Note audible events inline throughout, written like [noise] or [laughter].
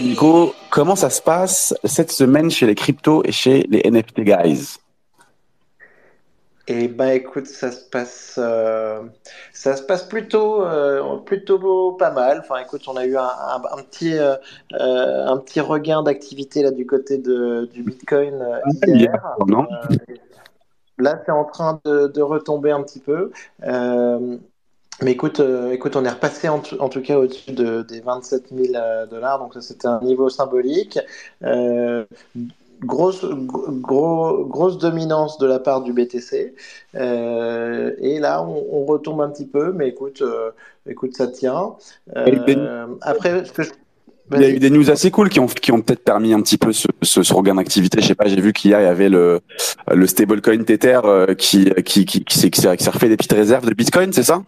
Nico, comment ça se passe cette semaine chez les cryptos et chez les NFT guys? Eh ben, écoute, ça se passe, euh, ça se passe plutôt, euh, plutôt pas mal. Enfin, écoute, on a eu un, un, petit, euh, un petit regain d'activité là du côté de, du Bitcoin hier. là, c'est en train de, de, retomber un petit peu. Mais écoute, euh, écoute, on est repassé en, en tout cas au-dessus de, des 27 000 euh, dollars, donc ça c'était un niveau symbolique. Euh, grosse, gros, grosse dominance de la part du BTC. Euh, et là, on, on, retombe un petit peu, mais écoute, euh, écoute, ça tient. après, ce que je il y a eu des news assez cool qui ont, qui ont peut-être permis un petit peu ce, ce, ce regain d'activité. Je sais pas, j'ai vu qu'il y avait le, le stablecoin Tether qui, qui, qui, qui, qui s'est refait des petites réserves de Bitcoin, c'est ça?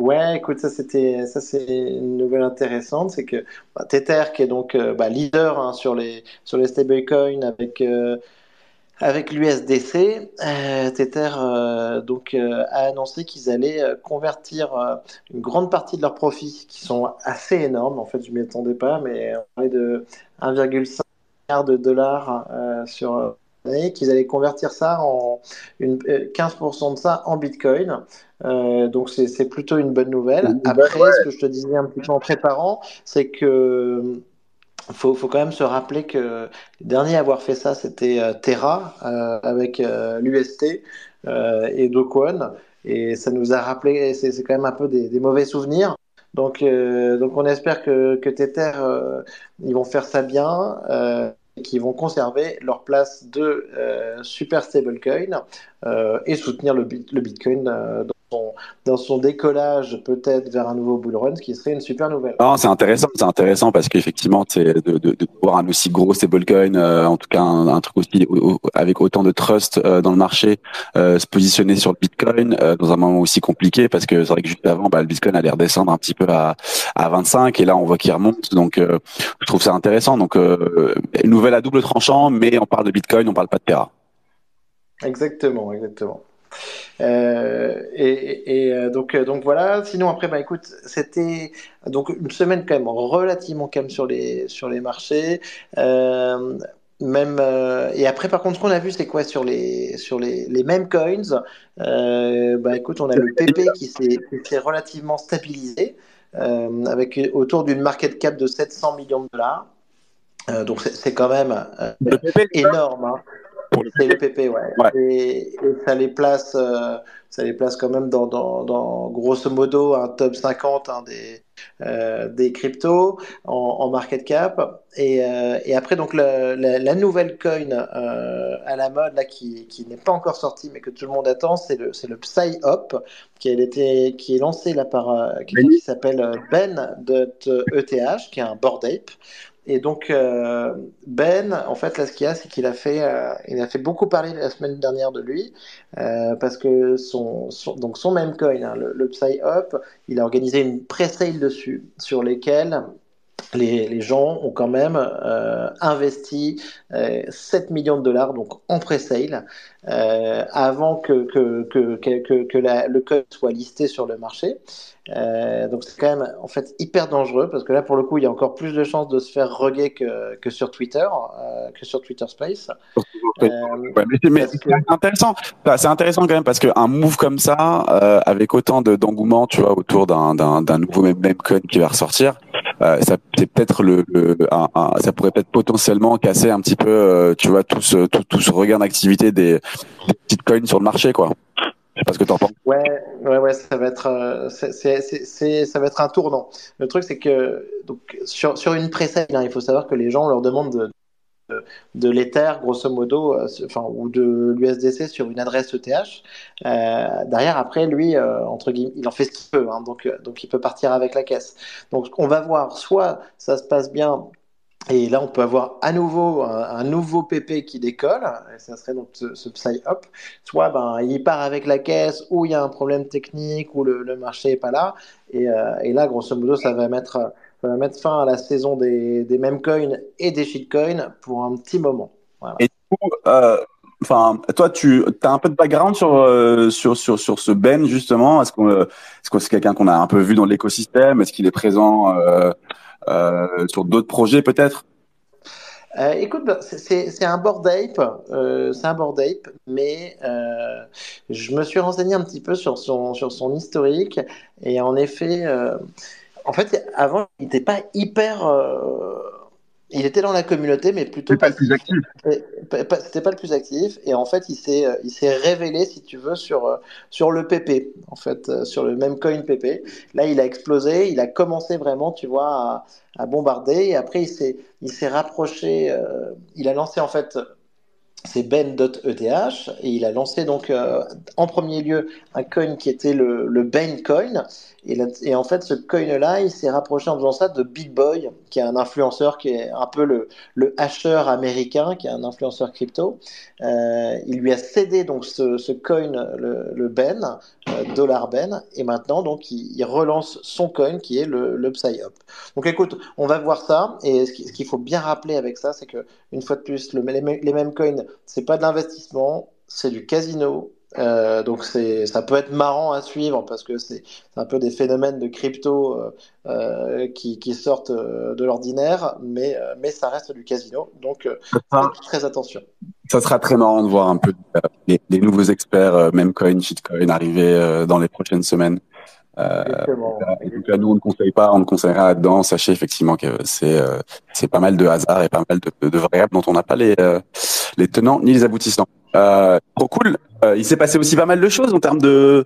Ouais, écoute, ça c'était, ça c'est une nouvelle intéressante, c'est que bah, Tether, qui est donc euh, bah, leader hein, sur les sur les stablecoins avec euh, avec l'USDC, euh, Tether donc a annoncé qu'ils allaient convertir une grande partie de leurs profits, qui sont assez énormes. En fait, je m'y attendais pas, mais on parlait de 1,5 milliard de dollars sur qu'ils allaient convertir ça en une, 15% de ça en Bitcoin. Euh, donc c'est plutôt une bonne nouvelle. Après, ce que je te disais un petit peu en préparant, c'est que faut, faut quand même se rappeler que le dernier à avoir fait ça, c'était euh, Terra euh, avec euh, l'UST euh, et Dokwon. Et ça nous a rappelé, c'est quand même un peu des, des mauvais souvenirs. Donc, donc on espère que, que Tether, ils vont faire ça bien qui vont conserver leur place de euh, super stablecoin et soutenir le, le Bitcoin euh, dans son décollage peut-être vers un nouveau bull run, ce qui serait une super nouvelle. Non, c'est intéressant, c'est intéressant parce qu'effectivement, de, de, de, voir un aussi gros stablecoin, euh, en tout cas un, un, truc aussi avec autant de trust euh, dans le marché, euh, se positionner sur le Bitcoin euh, dans un moment aussi compliqué parce que c'est vrai que juste avant, bah, le Bitcoin allait redescendre un petit peu à, à 25 et là on voit qu'il remonte, donc euh, je trouve ça intéressant. Donc nouvelle à double tranchant, mais on parle de Bitcoin, on parle pas de Terra. Exactement, exactement. Euh, et, et euh, donc, euh, donc voilà. Sinon après, bah écoute, c'était donc une semaine quand même relativement calme sur les sur les marchés. Euh, même euh, et après par contre ce qu'on a vu c'est quoi sur les sur les, les mêmes coins? Euh, bah écoute on a le PP qui s'est relativement stabilisé euh, avec autour d'une market cap de 700 millions de dollars donc c'est quand même énorme hein. C'est le PP, ouais. ouais. Et, et, ça les place, euh, ça les place quand même dans, dans, dans, grosso modo un top 50 hein, des, euh, des cryptos en, en, market cap. Et, euh, et après donc la, la, la nouvelle coin euh, à la mode là qui, qui n'est pas encore sortie mais que tout le monde attend, c'est le c'est le PsyHop qui a été qui est lancé là par euh, quelqu'un qui s'appelle Ben.eth qui est un board ape. Et donc euh, Ben, en fait, là, ce qu'il y a, c'est qu'il a fait, euh, il a fait beaucoup parler la semaine dernière de lui, euh, parce que son, son, donc son même coin, hein, le, le il a organisé une pré-sale dessus, sur lesquels les, les, gens ont quand même euh, investi euh, 7 millions de dollars donc en pré-sale euh, avant que, que, que, que, que la, le code soit listé sur le marché. Euh, donc c'est quand même en fait hyper dangereux parce que là pour le coup il y a encore plus de chances de se faire reguer que, que sur Twitter, euh, que sur Twitter Space. Euh, ouais, mais c'est que... intéressant. C'est intéressant quand même parce qu'un move comme ça, euh, avec autant d'engouement, tu vois, autour d'un nouveau même coin qui va ressortir, euh, ça c'est peut-être le, le un, un, ça pourrait peut-être potentiellement casser un petit peu, euh, tu vois, tout ce tout, tout ce regain d'activité des, des petites coins sur le marché, quoi. Je sais pas ce que tu en penses. Ouais, ouais, ouais, ça va être, euh, c'est, c'est, ça va être un tournant. Le truc, c'est que donc sur sur une précède, hein, il faut savoir que les gens leur demandent de, de, l'Ether, grosso modo, euh, enfin, ou de l'USDC sur une adresse ETH. Euh, derrière, après, lui, euh, entre guillemets, il en fait ce qu'il peut, hein, donc, donc il peut partir avec la caisse. Donc, on va voir, soit ça se passe bien et là, on peut avoir à nouveau un, nouveau PP qui décolle, et ça serait donc ce, Psy-Hop. Soit ben, il part avec la caisse, ou il y a un problème technique, ou le, marché est pas là. Et, et, là, grosso modo, ça va mettre, mettre fin à la saison des, des meme coins et des shitcoins pour un petit moment. Et du coup, enfin, toi, tu as un peu de background sur sur sur sur ce Ben justement? Est-ce qu'on est-ce que c'est quelqu'un qu'on a un peu vu dans l'écosystème? Est-ce qu'il est présent sur d'autres projets peut-être? Euh, écoute, bah, c'est un board ape, euh, c'est un board ape, mais euh, je me suis renseigné un petit peu sur son, sur son historique et en effet, euh, en fait, avant, il n'était pas hyper il était dans la communauté, mais plutôt pas le plus actif. C'était pas le plus actif, et en fait, il s'est, euh, il s'est révélé, si tu veux, sur euh, sur le PP, en fait, euh, sur le même coin PP. Là, il a explosé, il a commencé vraiment, tu vois, à, à bombarder, et après, il s'est, il s'est rapproché, il a lancé en fait c'est ben.eth et il a lancé donc euh, en premier lieu un coin qui était le, le Ben Coin et, en fait ce coin là il s'est rapproché en faisant ça de Big Boy qui est un influenceur qui est un peu le, le hasher américain qui est un influenceur crypto euh, il lui a cédé donc ce, coin le, Ben euh, dollar Ben et maintenant donc il, relance son coin qui est le, le PsyOp donc écoute on va voir ça et ce qu'il faut bien rappeler avec ça c'est que une fois de plus le, les, les mêmes coins c'est pas de l'investissement, c'est du casino. Euh, donc c'est, ça peut être marrant à suivre parce que c'est, un peu des phénomènes de crypto euh, euh qui, qui, sortent de l'ordinaire, mais, mais ça reste du casino. Donc sera, très attention. Ça sera très marrant de voir un peu les, les nouveaux experts, même coin, shitcoin, arriver dans les prochaines semaines. Euh, donc là, nous, on ne conseille pas, on ne conseillera là-dedans. Sachez effectivement que c'est c'est pas mal de hasard et pas mal de, de variables dont on n'a pas les les tenants ni les aboutissants. Euh, trop cool. Euh, il s'est passé aussi pas mal de choses en termes de,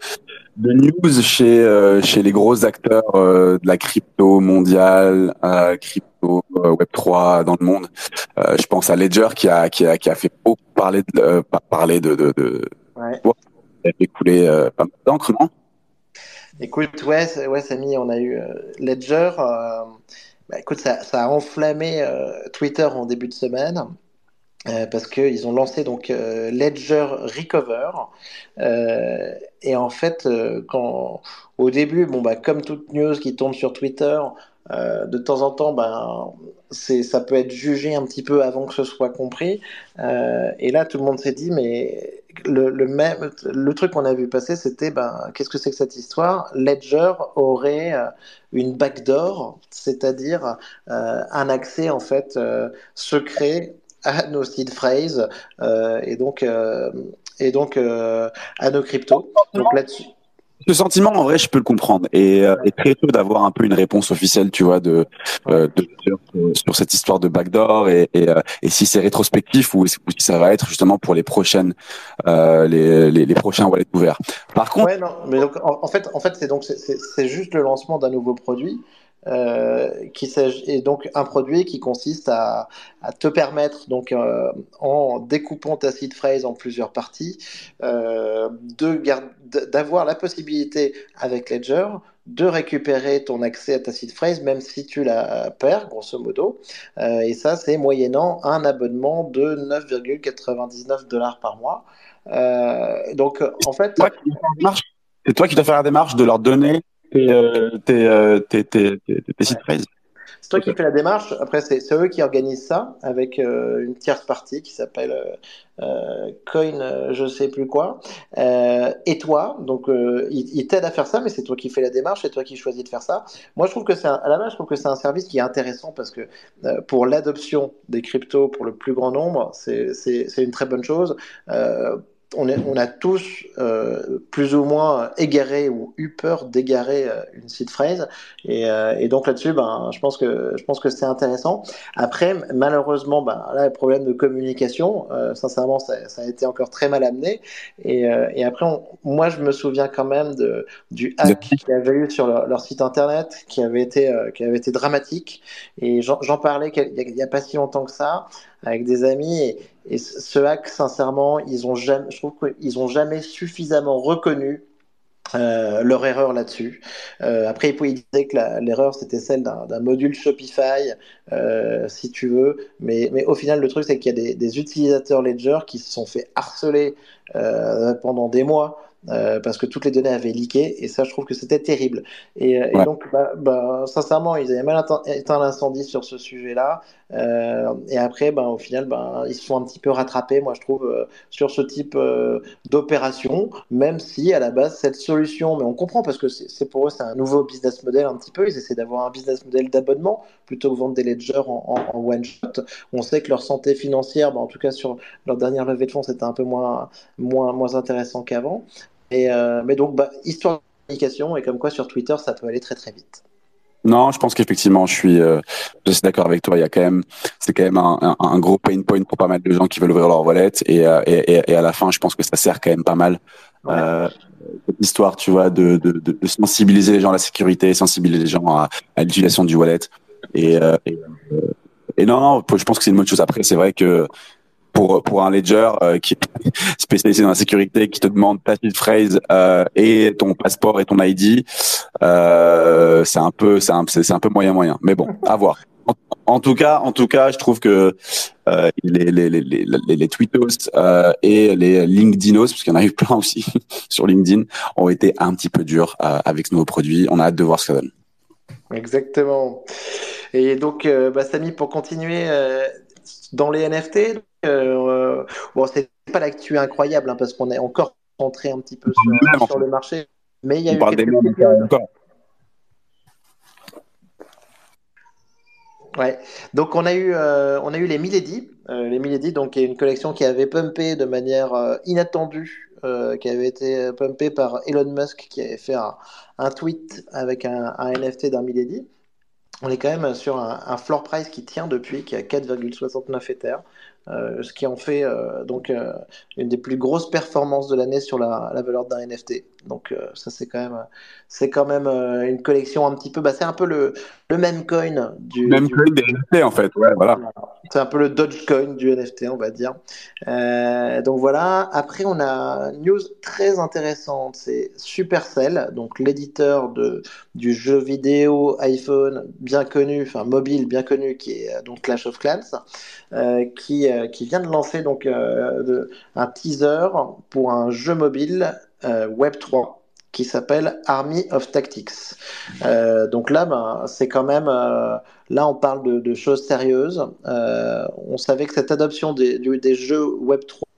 de news chez euh, chez les gros acteurs euh, de la crypto mondiale, euh, crypto Web 3 dans le monde. je pense à Ledger qui a qui a qui a fait beaucoup parler de parler de de, de... Ouais. il a fait couler pas mal d'encre, non? Écoute, ouais, ouais, Samy, on a eu Ledger. Bah, écoute, ça, ça a enflammé Twitter en début de semaine. Euh, parce qu'ils ont lancé donc euh, Ledger Recover. Euh, et en fait euh, quand au début bon bah comme toute news qui tombe sur Twitter de temps en temps c'est ça peut être jugé un petit peu avant que ce soit compris. Et là tout le monde s'est dit mais le, le même le truc qu'on a vu passer c'était ben qu'est-ce que c'est que cette histoire? Ledger aurait une backdoor c'est-à-dire un accès en fait secret à nos seed phrases euh, et donc euh, et donc euh, à nos cryptos. Donc là-dessus. Ce sentiment, en vrai, je peux le comprendre. Et, et très tôt d'avoir un peu une réponse officielle, tu vois, de, de, sur, cette histoire de backdoor et, et, et si c'est rétrospectif ou, si ça va être justement pour les prochaines, euh, les, les, les, prochains wallets ouverts. Par contre, ouais, non, mais donc en, fait, en fait, c'est donc c'est juste le lancement d'un nouveau produit. Euh, qui est donc un produit qui consiste à, à te permettre, donc, euh, en découpant ta seed phrase en plusieurs parties, euh, d'avoir la possibilité avec Ledger de récupérer ton accès à ta seed phrase, même si tu la perds, grosso modo. Euh, et ça, c'est moyennant un abonnement de 9,99 dollars par mois. Euh, donc, en fait. C'est toi qui dois faire la démarche de leur donner tes, euh, euh, tes, tes, tes sites ouais. C'est toi qui fais la démarche. Après, c'est eux qui organisent ça avec euh, une tierce partie qui s'appelle euh, Coin, je sais plus quoi. Euh, et toi, donc ils il t'aident à faire ça, mais c'est toi qui fais la démarche, c'est toi qui choisis de faire ça. Moi, je trouve que c'est à la base, je trouve que c'est un service qui est intéressant parce que pour l'adoption des cryptos pour le plus grand nombre, c'est une très bonne chose on, est, on, a tous euh, plus ou moins égaré ou eu peur d'égarer euh, une seed phrase et, euh, et donc là-dessus ben je pense que je pense que c'est intéressant. Après malheureusement ben là le problème de communication sincèrement ça, ça, a été encore très mal amené. Et, et après on, moi je me souviens quand même de du hack qu'il y avait eu sur leur, leur, site internet qui avait été qui avait été dramatique. Et j'en parlais il n'y a, a, pas si longtemps que ça avec des amis. Et, et ce hack, sincèrement, ils ont jamais, je trouve qu'ils ont jamais suffisamment reconnu euh, leur erreur là-dessus. Euh, après, ils disaient que l'erreur c'était celle d'un module Shopify, euh, si tu veux, mais, mais au final, le truc c'est qu'il y a des, des, utilisateurs Ledger qui se sont fait harceler pendant des mois parce que toutes les données avaient leaké, et ça, je trouve que c'était terrible. Et, donc, bah, bah, sincèrement, ils avaient mal éteint l'incendie sur ce sujet-là. et après, ben, au final, ben, ils se sont un petit peu rattrapés, moi, je trouve, sur ce type d'opération, même si à la base, cette solution, mais on comprend parce que c'est pour eux, c'est un nouveau business model un petit peu. Ils essaient d'avoir un business model d'abonnement plutôt que vendre des ledgers en, one shot. On sait que leur santé financière, bah, en tout cas sur leur dernière levée de fonds, c'était un peu moins, moins, moins intéressant qu'avant. Et, euh, mais donc, bah, histoire de communication, et comme quoi sur Twitter, ça peut aller très très vite. Non, je pense qu'effectivement, je suis, euh, je suis d'accord avec toi. Il y a quand même, c'est quand même un, un, gros pain point pour pas mal de gens qui veulent ouvrir leur wallet. Et, euh, et, et, à la fin, je pense que ça sert quand même pas mal. Euh, cette histoire, tu vois, de, de, de, sensibiliser les gens à la sécurité, sensibiliser les gens à, à l'utilisation du wallet. Et, euh, et, et, non, non, je pense que c'est une bonne chose. Après, c'est vrai que pour pour un ledger euh, qui est [laughs] spécialisé dans la sécurité, qui te demande ta petite phrase euh, et ton passeport et ton ID, euh, c'est un peu c'est un c'est un peu moyen moyen. Mais bon, à voir. En, tout cas, en tout cas, je trouve que euh, les, les, les, les, les tweetos euh, et les LinkedInos, parce qu'il y en a eu [laughs] plein aussi sur LinkedIn, ont été un petit peu durs euh, avec nos produits. On a hâte de voir ce que ça donne. Exactement. Et donc, euh, bah, Samy, pour continuer euh, dans les NFT, euh, bon, c'est pas l'actu incroyable hein, parce qu'on est encore rentré un petit peu sur, le marché, mais il y a eu quelques Ouais. Donc on a eu on a eu les Milady, les Milady donc une collection qui avait pumpé de manière inattendue, qui avait été pumpé par Elon Musk qui avait fait un, tweet avec un, un NFT d'un Milady on est quand même sur un, floor price qui tient depuis, qui est à 4,69 Ether. Euh, ce qui en fait euh, donc euh, une des plus grosses performances de l'année sur la, valeur d'un NFT. Donc ça c'est quand même c'est quand même une collection un petit peu bah, c'est un peu le, le même coin du même coin des NFT en fait. Ouais voilà. C'est un peu le Dogecoin du NFT on va dire. Donc voilà. Après on a une news très intéressante. C'est Supercell donc l'éditeur de du jeu vidéo iPhone bien connu enfin mobile bien connu qui est donc Clash of Clans qui euh, qui vient de lancer donc euh, un teaser pour un jeu mobile euh, Web 3 qui s'appelle Army of Tactics. donc là, ben, c'est quand même, là on parle de, choses sérieuses. on savait que cette adoption des, des, jeux Web 3,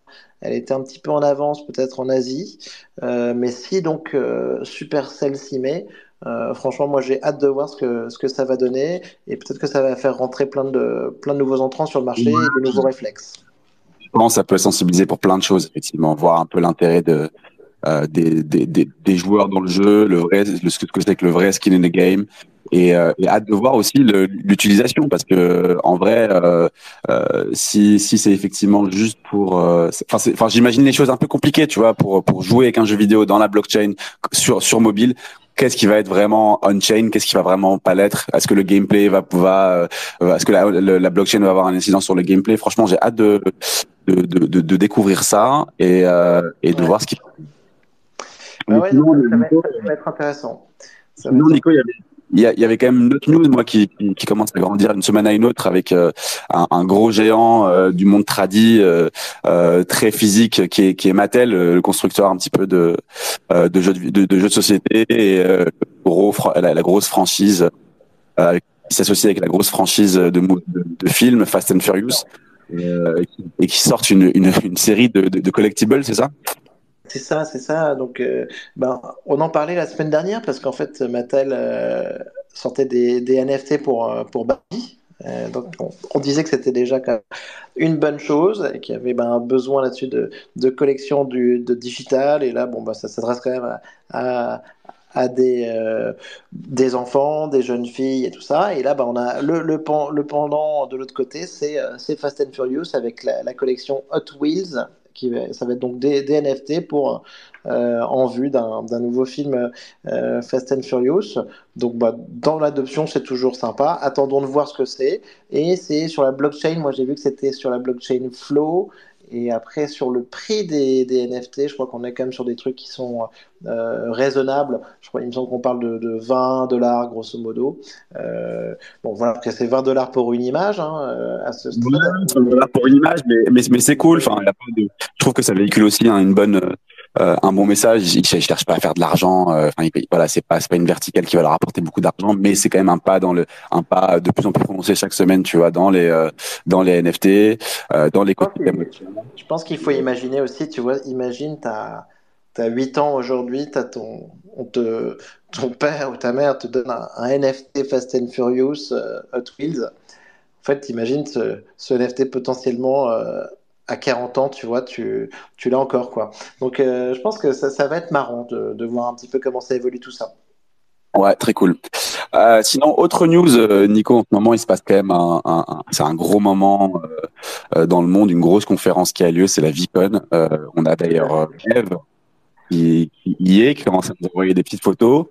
elle était un petit peu en avance peut-être en Asie, mais si donc Supercell s'y met, euh, franchement, moi j'ai hâte de voir ce que, ce que ça va donner et peut-être que ça va faire rentrer plein de, plein de nouveaux entrants sur le marché et de nouveaux réflexes. Je pense que ça peut sensibiliser pour plein de choses, effectivement, voir un peu l'intérêt de, euh, des, des, des, joueurs dans le jeu, le vrai, le, ce que c'est que le vrai skin in the game, et, euh, et hâte de voir aussi l'utilisation parce que en vrai, euh, euh, si, si c'est effectivement juste pour, enfin, enfin, j'imagine les choses un peu compliquées, tu vois, pour pour jouer avec un jeu vidéo dans la blockchain sur sur mobile qu'est-ce qui va être vraiment on-chain, qu'est-ce qui va vraiment pas l'être? Est-ce que le gameplay va va est-ce que la, la, blockchain va avoir un incident sur le gameplay? Franchement, j'ai hâte de de, de, de découvrir ça et, euh, et de voir ce qui. Ah ouais, ça, va être, intéressant. Sinon, Nico, il y avait il y, avait quand même une autre news moi qui, qui, commence à grandir une semaine à une autre avec euh, un, un, gros géant euh, du monde tradi euh, euh, très physique qui est, qui est Mattel le constructeur un petit peu de de jeux de, de, jeux de société et gros la, la, grosse franchise qui s'associe avec la grosse franchise de, de, de films Fast and Furious et qui sortent une, une, une série de, de, de collectibles c'est ça? C'est ça, c'est ça. Donc, euh, ben, on en parlait la semaine dernière parce qu'en fait, Mattel euh, sortait des, NFT pour, euh, pour Barbie. donc, on, disait que c'était déjà une bonne chose et qu'il y avait ben, un besoin là-dessus de, de, collection de digital. Et là, bon, ben, ça s'adresse quand même à, à, des, des enfants, des jeunes filles et tout ça. Et là, ben, on a le, le, pendant de l'autre côté, c'est Fast and Furious avec la collection Hot Wheels ça va être donc des, NFT pour euh, en vue d'un nouveau film euh, Fast and Furious. Donc bah, dans l'adoption, c'est toujours sympa. Attendons de voir ce que c'est. Et c'est sur la blockchain. Moi, j'ai vu que c'était sur la blockchain Flow. Et après, sur le prix des, NFT, je crois qu'on est quand même sur des trucs qui sont euh, raisonnables. Je crois, il me semble qu'on parle de, 20 dollars, grosso modo. Euh, bon, voilà, après, c'est 20 dollars pour une image, hein, euh, à ce stade. dollars pour une image, mais, mais, c'est cool. Enfin, je trouve que ça véhicule aussi hein, une bonne un bon message. Il, il, cherche pas à faire de l'argent. Enfin, voilà, c'est pas pas une verticale qui va leur apporter beaucoup d'argent, mais c'est quand même un pas dans le un pas de plus en plus prononcé chaque semaine, tu vois, dans les dans les NFT, dans les. Je pense qu'il faut imaginer aussi, tu vois, imagine ta tu as 8 ans aujourd'hui, ton, te, ton père ou ta mère te donne un, NFT Fast and Furious euh, Hot Wheels. En fait, t'imagines ce, ce NFT potentiellement euh, à 40 ans, tu vois, tu, tu l'as encore. quoi. Donc, euh, je pense que ça, ça, va être marrant de, voir un petit peu comment ça évolue tout ça. Ouais, très cool. sinon, autre news, Nico, en ce moment, il se passe quand même un, c'est un gros moment dans le monde, une grosse conférence qui a lieu, c'est la VCon. on a d'ailleurs Eve qui, y est, qui commence à nous envoyer des petites photos.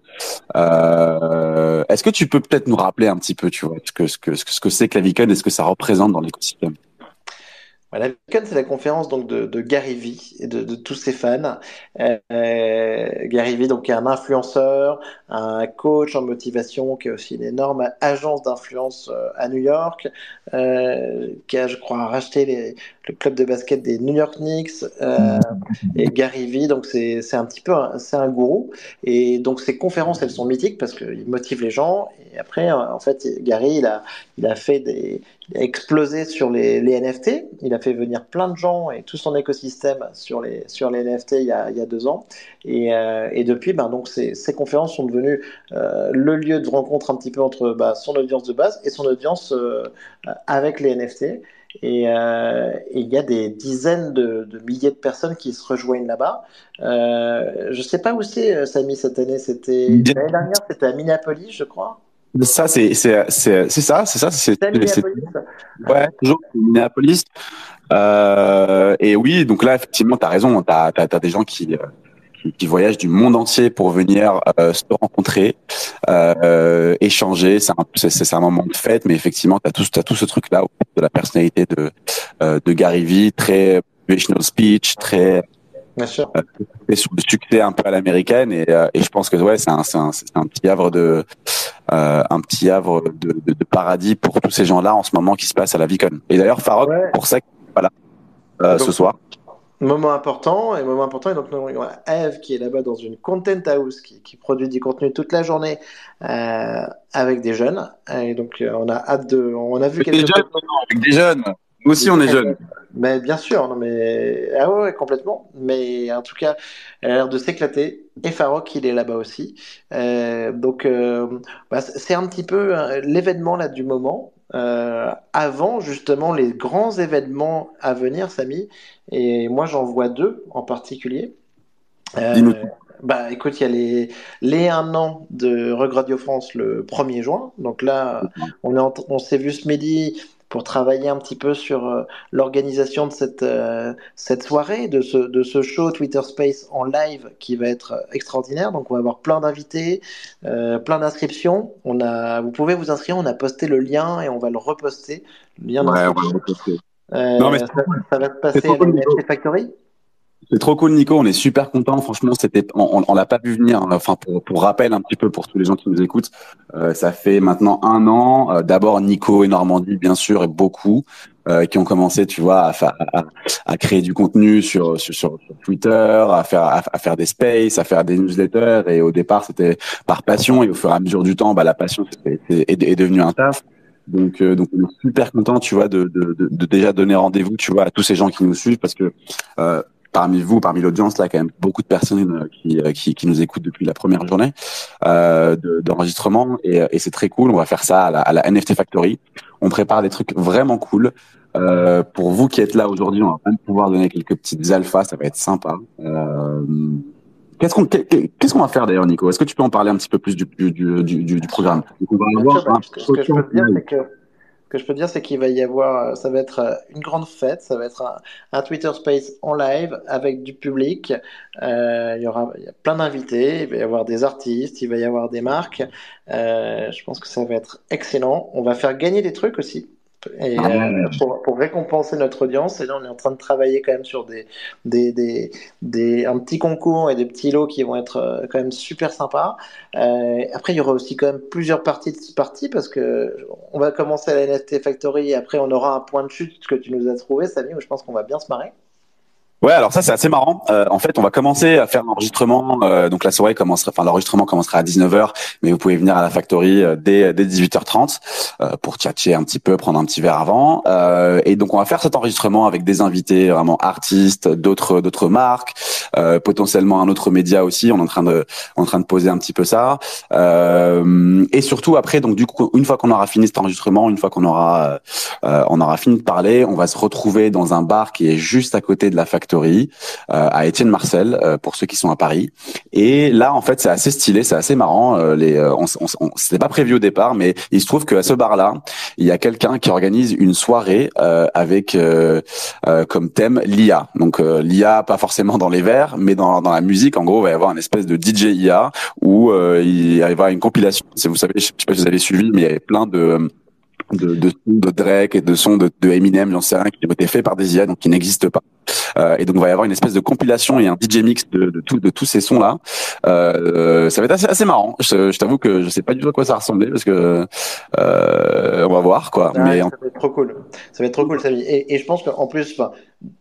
Euh, Est-ce que tu peux peut-être nous rappeler un petit peu, tu vois, ce que ce que ce que c'est que la Vicon et ce que ça représente dans l'écosystème? La VCon, c'est la conférence donc de, de Gary Vee et de, de, tous ses fans. Euh, Gary Vee, donc, est un influenceur, un coach en motivation, qui a aussi une énorme agence d'influence euh, à New York, euh, qui a, je crois, racheté les, le club de basket des New York Knicks euh, et Gary Vee. Donc, c'est un petit peu, c'est un gourou. Et donc, ces conférences, elles sont mythiques parce qu'il motive les gens. Et après, en fait, Gary, il a, il a fait des, il a explosé sur les, les, NFT. Il a fait venir plein de gens et tout son écosystème sur les, sur les NFT il y a, il y a deux ans. Et, euh, et depuis, ben, donc ces, ces, conférences sont devenues euh, le lieu de rencontre un petit peu entre bah, son audience de base et son audience euh, avec les NFT. Et euh, il y a des dizaines de, de, milliers de personnes qui se rejoignent là-bas. Euh, je ne sais pas où c'est, Samy, cette année. C'était l'année dernière, c'était à Minneapolis, je crois. Ça, c'est c'est c'est ça, c'est ça, c'est ouais, toujours Minneapolis. Euh, et oui, donc là, effectivement, tu as raison. Tu as, as, des gens qui, qui, qui, voyagent du monde entier pour venir euh, se rencontrer, euh, échanger. C'est un, un moment de fête, mais effectivement, tu as tout, as tout ce truc-là de la personnalité de, euh, de Gary Vee, très motivational speech, très Bien sûr. Euh, sur le succès un peu à l'américaine et, euh, et je pense que ouais c'est un, un, un, petit havre de euh, un petit havre de, de, de, paradis pour tous ces gens-là en ce moment qui se passe à la Vicon. Et d'ailleurs Farok pour ça voilà euh, ce soir. Moment important et moment important et donc nous avons Eve qui est là-bas dans une content house qui, qui, produit du contenu toute la journée euh, avec des jeunes et donc on a hâte de on a vu avec des jeunes, avec des jeunes nous aussi, on est jeunes. Mais bien sûr, non mais ah ouais, complètement. Mais en tout cas, elle a l'air de s'éclater. Et Farok, il est là-bas aussi. Euh, donc, euh, bah, c'est un petit peu euh, l'événement là du moment. Euh, avant justement les grands événements à venir, Samy. Et moi, j'en vois deux en particulier. Euh, bah écoute, il y a les, les un an de Rock Radio France le 1er juin. Donc là, on, est on s'est vu ce midi pour travailler un petit peu sur euh, l'organisation de cette, euh, cette soirée, de ce, de ce show Twitter Space en live qui va être extraordinaire. Donc on va avoir plein d'invités, euh, plein d'inscriptions. On a, vous pouvez vous inscrire, on a posté le lien et on va le reposter. Le lien ouais, non, mais ça, ça, va se passer à la Factory? C'est trop cool, Nico. On est super content. Franchement, c'était, on, on l'a pas vu venir. Hein. Enfin, pour, pour, rappel un petit peu pour tous les gens qui nous écoutent, euh, ça fait maintenant un an. Euh, d'abord Nico et Normandie, bien sûr, et beaucoup euh, qui ont commencé, tu vois, à, à, à, créer du contenu sur, sur, sur Twitter, à faire à, faire des spaces, à faire des newsletters. Et au départ, c'était par passion. Et au fur et à mesure du temps, bah, la passion est, est, est devenue un taf. Donc, euh, donc on est super content, tu vois, de, de, de, de déjà donner rendez-vous, tu vois, à tous ces gens qui nous suivent, parce que euh, parmi vous, parmi l'audience, là, quand même beaucoup de personnes euh, qui, euh, qui, qui nous écoutent depuis la première journée euh, d'enregistrement et, et c'est très cool. On va faire ça à la, à la, NFT Factory. On prépare des trucs vraiment cool. Euh, pour vous qui êtes là aujourd'hui, on va même pouvoir donner quelques petites alphas, ça va être sympa. Euh, Qu'est-ce qu'on qu'est-ce qu'on va faire d'ailleurs, Nico? Est-ce que tu peux en parler un petit peu plus du, du, du, du, programme? Donc, on va avoir ce que je peux dire, c'est que que je peux dire, c'est qu'il va y avoir, euh, ça va être euh, une grande fête, ça va être un, Twitter Space en live avec du public. Euh, il y aura a plein d'invités, il va y avoir des artistes, il va y avoir des marques. Je pense que ça va être excellent. On va faire gagner des trucs aussi. Et ah euh, pour, pour, récompenser notre audience, et là on est en train de travailler quand même sur des, des, des, des un petit concours et des petits lots qui vont être euh, quand même super sympas. Euh, après il y aura aussi quand même plusieurs parties de parties parce que on va commencer à la NFT Factory et après on aura un point de chute que tu nous as trouvé, Samy, où je pense qu'on va bien se marrer. Ouais, alors ça c'est assez marrant. Euh, en fait, on va commencer à faire l'enregistrement. Euh, donc la soirée commencera, enfin l'enregistrement commencera à 19h, mais vous pouvez venir à la factory euh, dès, dès 18h30 euh, pour tchatcher un petit peu, prendre un petit verre avant. Euh, et donc on va faire cet enregistrement avec des invités vraiment artistes, d'autres d'autres marques, potentiellement un autre média aussi. On est en train de en train de poser un petit peu ça. et surtout après, donc du coup, une fois qu'on aura fini cet enregistrement, une fois qu'on aura on aura fini de parler, on va se retrouver dans un bar qui est juste à côté de la factory euh, à Étienne Marcel euh, pour ceux qui sont à Paris. Et là, en fait, c'est assez stylé, c'est assez marrant. Euh, les, on, on, c'était pas prévu au départ, mais il se trouve qu'à ce bar-là, il y a quelqu'un qui organise une soirée avec comme thème l'IA. Donc l'IA, pas forcément dans les verres, mais dans, dans la musique. En gros, il va y avoir une espèce de DJ IA où il va y avoir une compilation. Vous savez, je sais pas si vous avez suivi, mais il y avait plein de de, de de Drake et de sons de, de Eminem, j'en sais rien, qui ont été faits par des IA, donc qui n'existent pas. Euh, et donc, il va y avoir une espèce de compilation et un DJ mix de, de, tout, de tous ces sons-là. Euh, ça va être assez, assez marrant. Je, je t'avoue que je sais pas du tout à quoi ça ressemblait parce que euh, on va voir quoi. Mais ça va être trop cool. Ça va être trop cool, ça. Et, et je pense qu'en plus,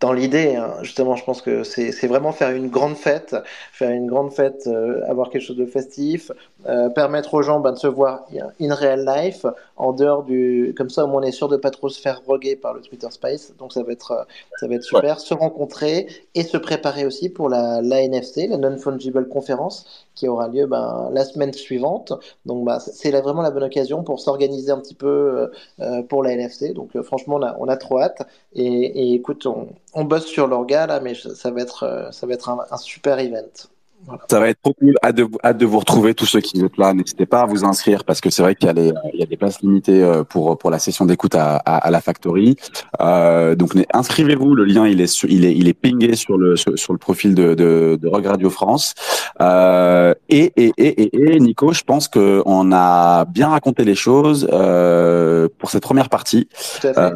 dans l'idée, hein, justement, je pense que c'est vraiment faire une grande fête, faire une grande fête, euh, avoir quelque chose de festif, euh, permettre aux gens ben, de se voir in real life, en dehors du, comme ça, au moins on est sûr de pas trop se faire roguer par le Twitter Space. Donc ça va être, euh, ça va être super, se rencontrer et se préparer aussi pour la, la NFC, la Non Fungible Conference, qui aura lieu ben, la semaine suivante. Donc bah, c'est vraiment la bonne occasion pour s'organiser un petit peu euh, pour la NFC. Donc franchement, on a, on a trop hâte. Et, et écoute, on, on bosse sur l'orga là, mais ça va être, euh, ça va être un, super event. Ça va être trop cool. Hâte de, hâte de vous retrouver, tous ceux qui êtes là. N'hésitez pas à vous inscrire parce que c'est vrai qu'il y a, il y a des places limitées euh, pour, pour la session d'écoute à, à, la Factory. Euh, donc inscrivez-vous. Le lien il est, il est, il est pingé sur le, sur, le profil de, de, de Rock Radio France. Euh, et, et, et, et, Nico, je pense qu'on a bien raconté les choses euh, pour cette première partie. Tout à fait.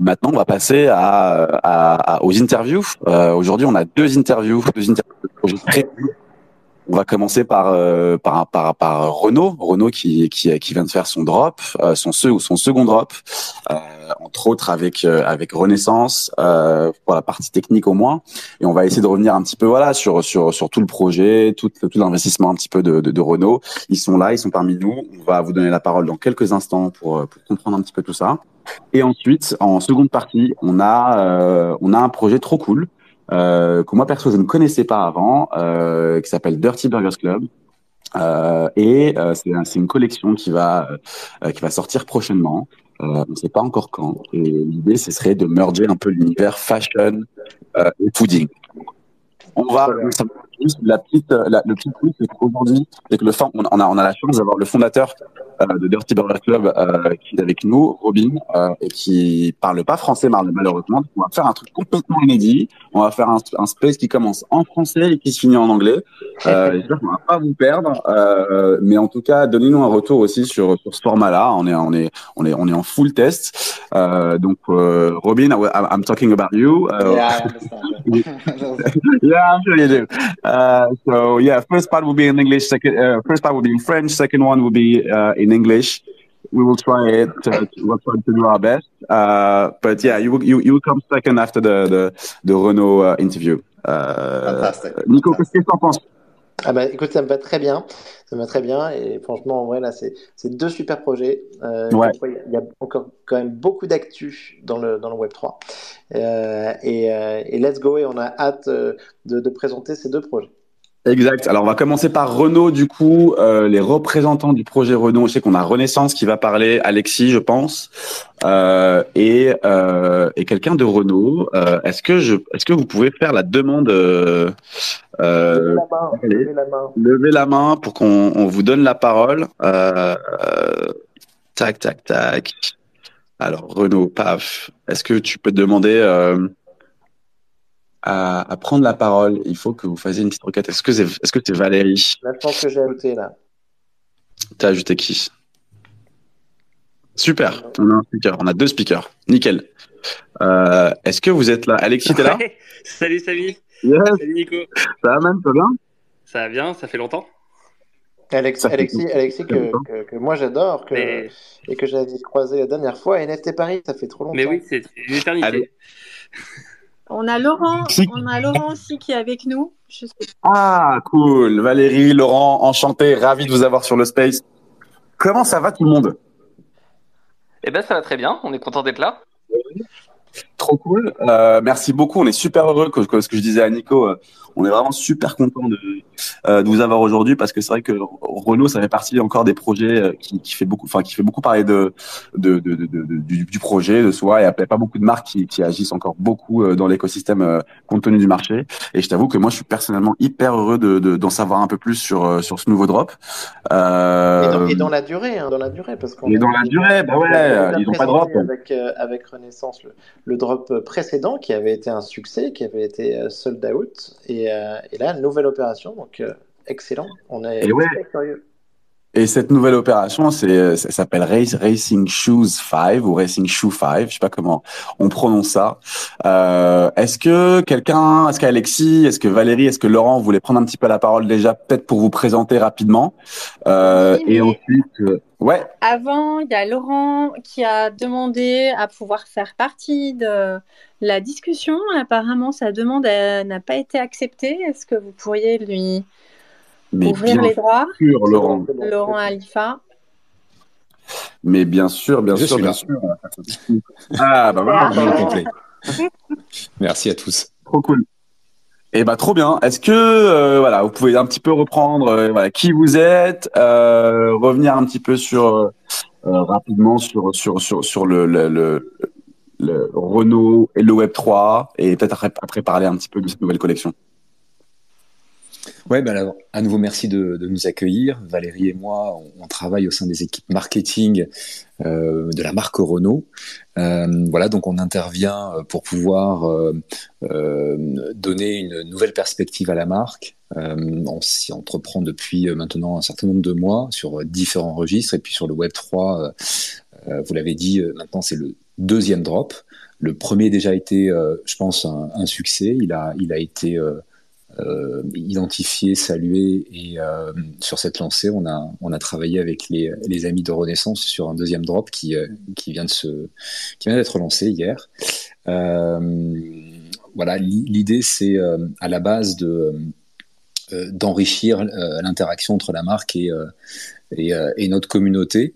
Maintenant, on va passer à, à, aux interviews. Euh, Aujourd'hui, on a deux interviews, deux interviews On va commencer par, euh, par, par, par Renault, Renault qui, qui, qui vient de faire son drop, euh, son, son second drop, euh, entre autres avec, euh, avec Renaissance, pour la partie technique au moins. Et on va essayer de revenir un petit peu voilà sur, sur, sur tout le projet, tout, tout l'investissement un petit peu de, de, de, Renault. Ils sont là, ils sont parmi nous. On va vous donner la parole dans quelques instants pour, pour comprendre un petit peu tout ça. Et ensuite, en seconde partie, on a, euh, on a un projet trop cool euh, que moi perso je ne connaissais pas avant, euh, qui s'appelle Dirty Burgers Club. Euh, et c'est une collection qui va qui va sortir prochainement. on ne sait pas encore quand. Et l'idée, ce serait de merger un peu l'univers fashion et pudding. On va la petite, la, le petit truc, c'est qu'aujourd'hui, c'est que le on a, on a la chance d'avoir le fondateur euh, de Dirty Burger Club euh, qui est avec nous, Robin, euh, et qui parle pas français malheureusement. On va faire un truc complètement inédit. On va faire un, un space qui commence en français et qui se finit en anglais. Euh, [laughs] J'espère qu'on va pas vous perdre, euh, mais en tout cas, donnez-nous un retour aussi sur, sur ce format-là. On est, on est, on est, on est en full test. Euh, donc, euh, Robin, I'm talking about you. Yeah, [laughs] [laughs] yeah, I'm sure you do. Uh, so yeah, first part will be in English. Second, uh, first part will be in French. Second one will be uh, in English. We will try it. Uh, we'll try to do our best. Uh, but yeah, you will you, you will come second after the the, the Renault uh, interview. Uh, Fantastic. Nico, qu'est-ce que tu en penses ah bah, écoute, ça me va très bien. Ça me va très bien. Et franchement, en vrai, là, c'est deux super projets. Euh, ouais. Il y a encore quand même beaucoup d'actu dans le, dans le Web3. Euh, et, euh, et, let's go. Et on a hâte euh, de, de présenter ces deux projets. Exact. Alors on va commencer par Renault du coup, euh, les représentants du projet Renault. Je sais qu'on a Renaissance qui va parler, Alexis, je pense, euh, et, euh, et quelqu'un de Renault. Euh, est-ce que je, est-ce que vous pouvez faire la demande euh, levez, la main, levez, la main. levez la main pour qu'on on vous donne la parole. tac, tac, tac. Alors Renault, paf. Est-ce que tu peux demander à, prendre la parole, il faut que vous fassiez une petite requête. Est-ce que c'est est -ce c'est Valérie? Là, je pense que j'ai ajouté là. T'as ajouté qui? Super, on a un speaker, on a deux speakers, nickel. Euh, est-ce que vous êtes là? Alexis, t'es là? [laughs] Salut, salut. Salut Nico. Ça va, man, ça va? Bien Ça va bien, ça fait longtemps? Alexis, Alexis, que, que, moi j'adore et que j'avais croisé la dernière fois à NFT Paris, ça fait trop longtemps. Mais oui, c'est une éternité. [laughs] On a Laurent, on a Laurent aussi qui est avec nous. Ah, cool. Valérie, Laurent, enchanté, ravi de vous avoir sur le space. Comment ça va tout le monde? Eh ben, ça va très bien. On est content d'être là. Trop cool. Euh, merci beaucoup. On est super heureux. Que, ce que je disais à Nico, euh, on est vraiment super content de, euh, de vous avoir aujourd'hui parce que c'est vrai que Renault, ça fait partie encore des projets qui, qui fait beaucoup, enfin qui fait beaucoup parler de, de, de, de, du, du, projet, de soi. Il n'y a pas beaucoup de marques qui, qui agissent encore beaucoup dans l'écosystème compte tenu du marché. Et je t'avoue que moi, je suis personnellement hyper heureux de d'en savoir un peu plus sur sur ce nouveau drop. Et, dans, et, dans, la durée, hein, dans la durée, parce qu'on. Et dans la durée, bah ouais, ils n'ont pas de drop. Avec avec Renaissance, le, le, drop précédent qui avait été un succès, qui avait été sold out, et, et là, nouvelle opération. Donc, euh, excellent. On est et curieux. Et cette nouvelle opération, c'est, ça s'appelle Racing Shoes 5 ou Racing Shoe 5, je sais pas comment on prononce ça. Euh, est-ce que quelqu'un, est-ce qu'Alexis, est-ce que Valérie, est-ce que Laurent voulait prendre un petit peu la parole déjà, peut-être pour vous présenter rapidement? Euh, Et ensuite, euh, ouais. Avant, il y a Laurent qui a demandé à pouvoir faire partie de la discussion. Apparemment, sa demande n'a pas été acceptée. Est-ce que vous pourriez lui mais Ouvrir les droits. Sûr, Laurent. Laurent Alifa. Mais bien sûr, bien Je sûr, bien sûr. Ah, bah voilà. complet. Merci à tous. Trop cool. Et bah trop bien. Est-ce que euh, voilà, vous pouvez un petit peu reprendre euh, voilà, qui vous êtes, euh, revenir un petit peu sur euh, rapidement sur sur sur sur le le, le, le Renault et le Web 3 et peut-être après, après parler un petit peu de cette nouvelle collection? Ouais, alors, à nouveau, merci de, nous accueillir. Valérie et moi, on, travaille au sein des équipes marketing euh, de la marque Renault. Euh, voilà, donc on intervient pour pouvoir euh, donner une nouvelle perspective à la marque. on s'y entreprend depuis maintenant un certain nombre de mois sur différents registres. Et puis sur le Web 3, vous l'avez dit, maintenant c'est le deuxième drop. Le premier déjà été, je pense, un, un, succès. Il a, il a été euh, identifié, salué. Et euh, sur cette lancée, on a, on a travaillé avec les, les amis de Renaissance sur un deuxième drop qui, euh, qui vient de se, qui vient d'être lancé hier. voilà, l'idée c'est à la base de d'enrichir l'interaction entre la marque et, et notre communauté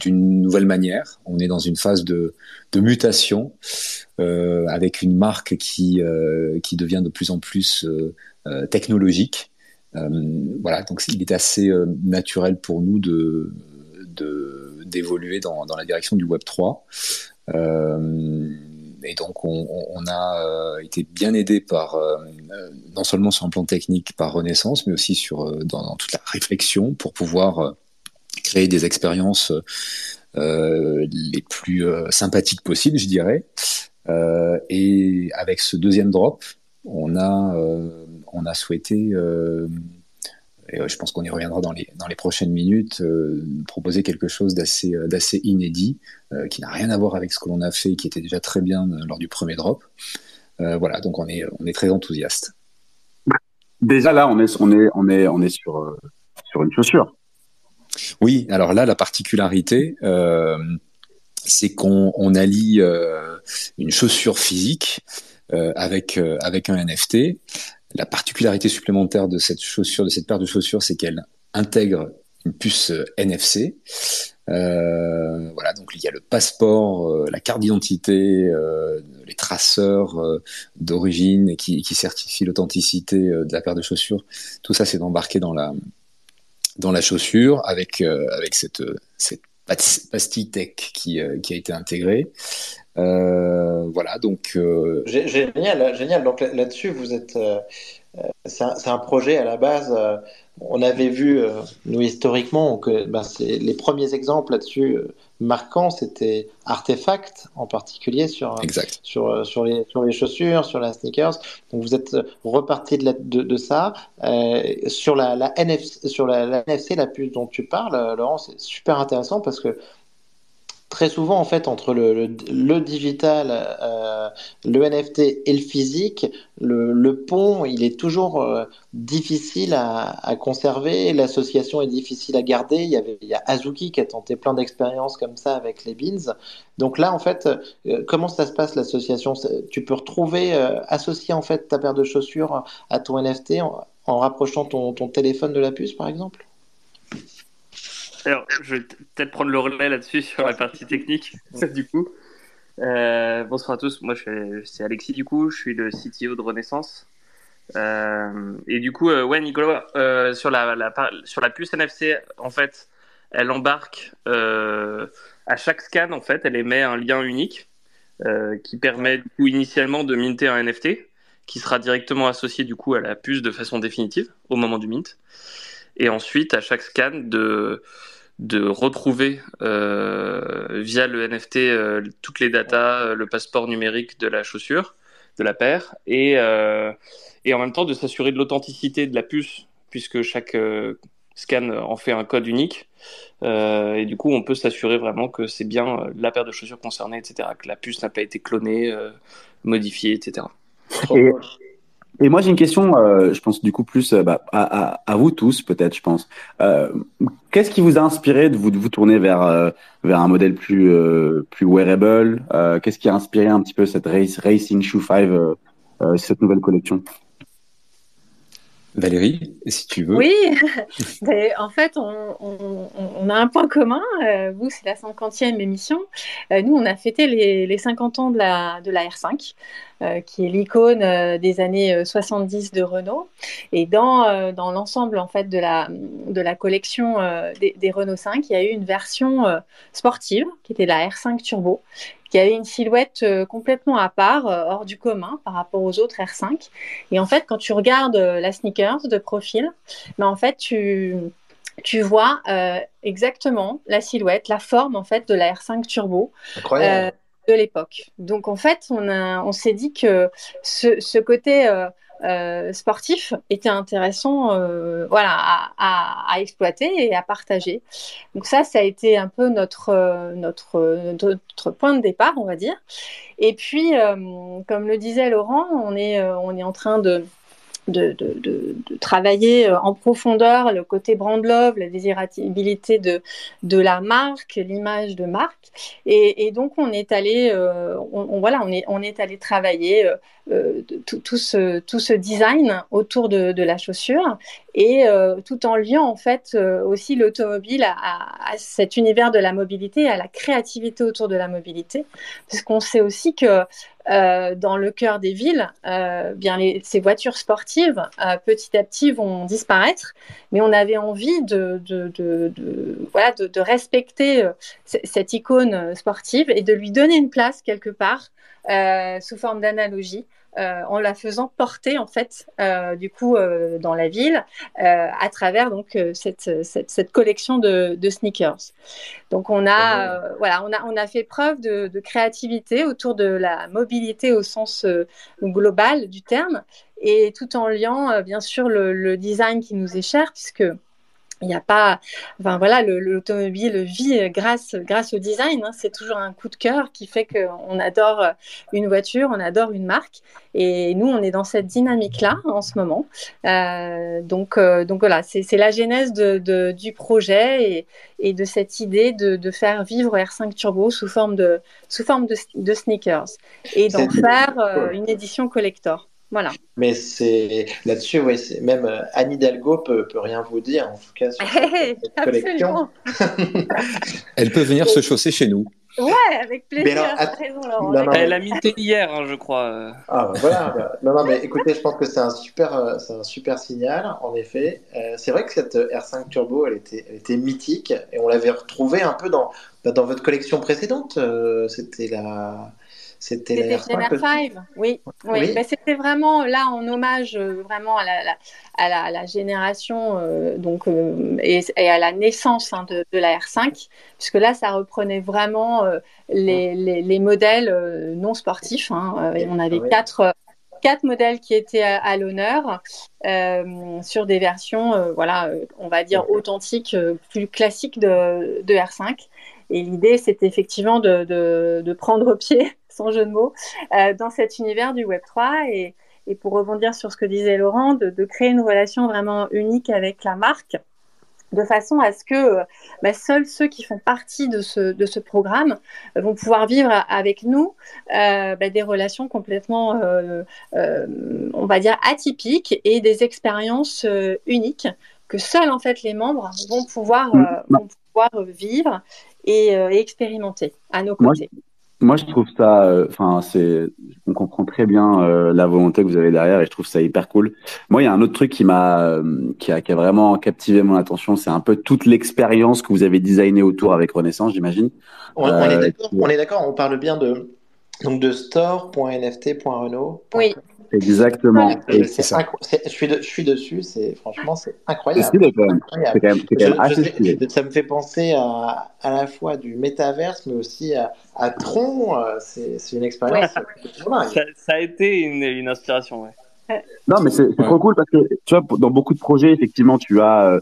d'une nouvelle manière. On est dans une phase de, mutation euh, avec une marque qui, euh, qui devient de plus en plus euh, technologique. Voilà, donc il est assez naturel pour nous de d'évoluer dans, la direction du Web 3. et donc on, a été bien aidé par non seulement sur un plan technique par Renaissance, mais aussi dans toute la réflexion pour pouvoir créer des expériences euh, les plus euh, sympathiques possibles, je dirais. Euh, et avec ce deuxième drop, on a, on a souhaité et je pense qu'on y reviendra dans les, dans les prochaines minutes, euh, proposer quelque chose d'assez, d'assez inédit, euh, qui n'a rien à voir avec ce que l'on a fait, qui était déjà très bien lors du premier drop. Euh, voilà, donc on est, on est très enthousiaste. Déjà là, on est, on est, on est, on est sur, sur une chaussure. Oui, alors là, la particularité, euh, c'est qu'on on allie euh, une chaussure physique euh, avec, avec un NFT. La particularité supplémentaire de cette chaussure, de cette paire de chaussures, c'est qu'elle intègre une puce NFC. Voilà, donc il y a le passeport, la carte d'identité, les traceurs d'origine qui, qui certifient l'authenticité de la paire de chaussures. Tout ça, c'est embarqué dans la, dans la chaussure avec, euh, avec cette, cette pastille tech qui, euh, qui a été intégrée. Euh, voilà, donc. Euh... Génial, génial. Donc là-dessus, vous êtes. Euh, c'est un, un, projet à la base. on avait vu, nous historiquement, que ben, les premiers exemples là-dessus marquants, c'était Artefact en particulier sur, sur, sur, les, sur les chaussures, sur la sneakers. Donc vous êtes reparti de, la, de, de ça. Euh, sur la, la, NFC, sur la, la NFC, la puce dont tu parles, Laurent, c'est super intéressant parce que très souvent, en fait, entre le, le, digital, euh, le NFT et le physique, le, le pont, il est toujours euh, difficile à, à conserver. L'association est difficile à garder. Il y, avait, il y a Azuki qui a tenté plein d'expériences comme ça avec les beans. Donc là, en fait, euh, comment ça se passe l'association? Tu peux retrouver, associer en fait ta paire de chaussures à ton NFT en, en rapprochant ton, ton téléphone de la puce, par exemple? Alors, je vais peut-être prendre le relais là-dessus sur la partie technique, [laughs] du coup. Euh, bonsoir à tous, moi c'est Alexis du coup, je suis le CTO de Renaissance. Euh, et du coup, euh, ouais Nicolas, sur, la, sur la puce NFC, en fait, elle embarque à chaque scan, en fait, elle émet un lien unique qui permet du coup initialement de minter un NFT qui sera directement associé du coup à la puce de façon définitive au moment du mint et ensuite à chaque scan de de retrouver euh, via le NFT euh, toutes les datas, euh, le passeport numérique de la chaussure, de la paire, et, et en même temps de s'assurer de l'authenticité de la puce, puisque chaque scan en fait un code unique. et du coup, on peut s'assurer vraiment que c'est bien la paire de chaussures concernée, etc., que la puce n'a pas été clonée, modifiée, etc. Et moi, j'ai une question, euh, je pense du coup plus euh, bah, à, à, vous tous, peut-être, je pense. Euh, Qu'est-ce qui vous a inspiré de vous, de vous tourner vers, euh, vers un modèle plus, euh, plus wearable? Qu'est-ce qui a inspiré un petit peu cette race, Racing Shoe 5, cette nouvelle collection? Valérie, si tu veux. Oui, [laughs] en fait, on, on, a un point commun. vous, c'est la 50e émission. nous, on a fêté les, les 50 ans de la, de la R5. Euh, qui est l'icône euh, des années 70 euh, de Renault. Et dans, dans l'ensemble en fait de la, de la collection des, des, Renault 5, il y a eu une version sportive qui était la R5 Turbo qui avait une silhouette complètement à part, hors du commun par rapport aux autres R5. Et en fait, quand tu regardes la sneakers de profil, ben en fait, tu, tu vois exactement la silhouette, la forme en fait de la R5 Turbo. Incroyable de l'époque. Donc en fait, on, on s'est dit que ce, côté euh, euh, sportif était intéressant euh, voilà, à, exploiter et à partager. Donc ça, ça a été un peu notre, notre, notre point de départ, on va dire. Et puis, comme le disait Laurent, on est, on est en train de de, de, travailler euh, en profondeur le côté brand love, la désirabilité de, de la marque, l'image de marque. Et, donc on est allé, euh, on, voilà, on est, on est allé travailler euh, tout, ce, tout ce design autour de, la chaussure et tout en liant en fait aussi l'automobile à, cet univers de la mobilité, à la créativité autour de la mobilité, parce qu'on sait aussi que euh, dans le cœur des villes, euh, bien ces voitures sportives euh, petit à petit vont disparaître, mais on avait envie de, voilà, de, respecter cette icône sportive et de lui donner une place quelque part sous forme d'analogie euh, en la faisant porter en fait euh, du coup euh, dans la ville à travers donc cette, cette, cette, collection de, de, sneakers. Donc on a voilà on a on a fait preuve de, de, créativité autour de la mobilité au sens global du terme et tout en liant bien sûr le, le, design qui nous est cher puisque il n'y a pas, enfin voilà, l'automobile vit grâce grâce au design. Hein. c'est toujours un coup de cœur qui fait qu'on adore une voiture, on adore une marque. Et nous, on est dans cette dynamique-là en ce moment. Euh, donc, euh, donc voilà, c'est la genèse de, du projet et, et, de cette idée de, de, faire vivre R5 Turbo sous forme de sous forme de, de sneakers et d'en faire euh, une édition collector. Voilà. Mais c'est là-dessus, même euh, Anne Hidalgo peut, peut rien vous dire, en tout cas sur cette [laughs] collection. [laughs] Elle peut venir se chausser chez nous. Ouais, avec plaisir. Elle a mité hier, hein, je crois. Ah, bah, voilà. Bah, non, non, mais écoutez, je pense que c'est un super, euh, c'est un super signal, en effet. Euh, c'est vrai que cette R5 Turbo, elle était, elle était mythique et on l'avait retrouvée un peu dans, bah, dans votre collection précédente. C'était la c'était la R5, oui. oui. c'était vraiment là en hommage euh, vraiment à la, à la, génération euh, donc, euh, et, à la naissance hein, de, la R5, puisque là, ça reprenait vraiment les, les, modèles non sportifs. Hein. on avait quatre quatre modèles qui étaient à, l'honneur sur des versions, voilà, on va dire authentiques, plus classiques de, de R5. Et l'idée, c'est effectivement de, de, de, prendre pied, sans jeu de mots, euh, dans cet univers du Web3 et, et, pour rebondir sur ce que disait Laurent, de, de, créer une relation vraiment unique avec la marque de façon à ce que bah, seuls ceux qui font partie de ce, de ce programme vont pouvoir vivre avec nous euh, bah, des relations complètement, euh, euh, on va dire, atypiques et des expériences euh, uniques que seuls en fait les membres vont pouvoir, Mm. euh, vont pouvoir vivre et, euh, et expérimenter à nos côtés. Moi, je trouve ça, euh, enfin, c'est, on comprend très bien euh, la volonté que vous avez derrière et je trouve ça hyper cool. Moi, il y a un autre truc qui m'a, euh, qui a, qui a vraiment captivé mon attention, c'est un peu toute l'expérience que vous avez designée autour avec Renaissance, j'imagine. On, on est Euh, d'accord, on est d'accord, on parle bien de donc de store.nft.renault. Oui. Exactement. C'est je, suis de- je suis dessus, c'est franchement c'est c'est incroyable. stylé quand même. incroyable. C'est quand même, c'est quand Je- même je assez stylé. ça me fait penser à, à la fois du métaverse, mais aussi à, à Tron. euh, C'est c'est une expérience. Ça, ça a été une, une inspiration, ouais. Non, mais c'est c'est Ouais. trop cool parce que tu vois, dans beaucoup de projets, effectivement, tu as, euh,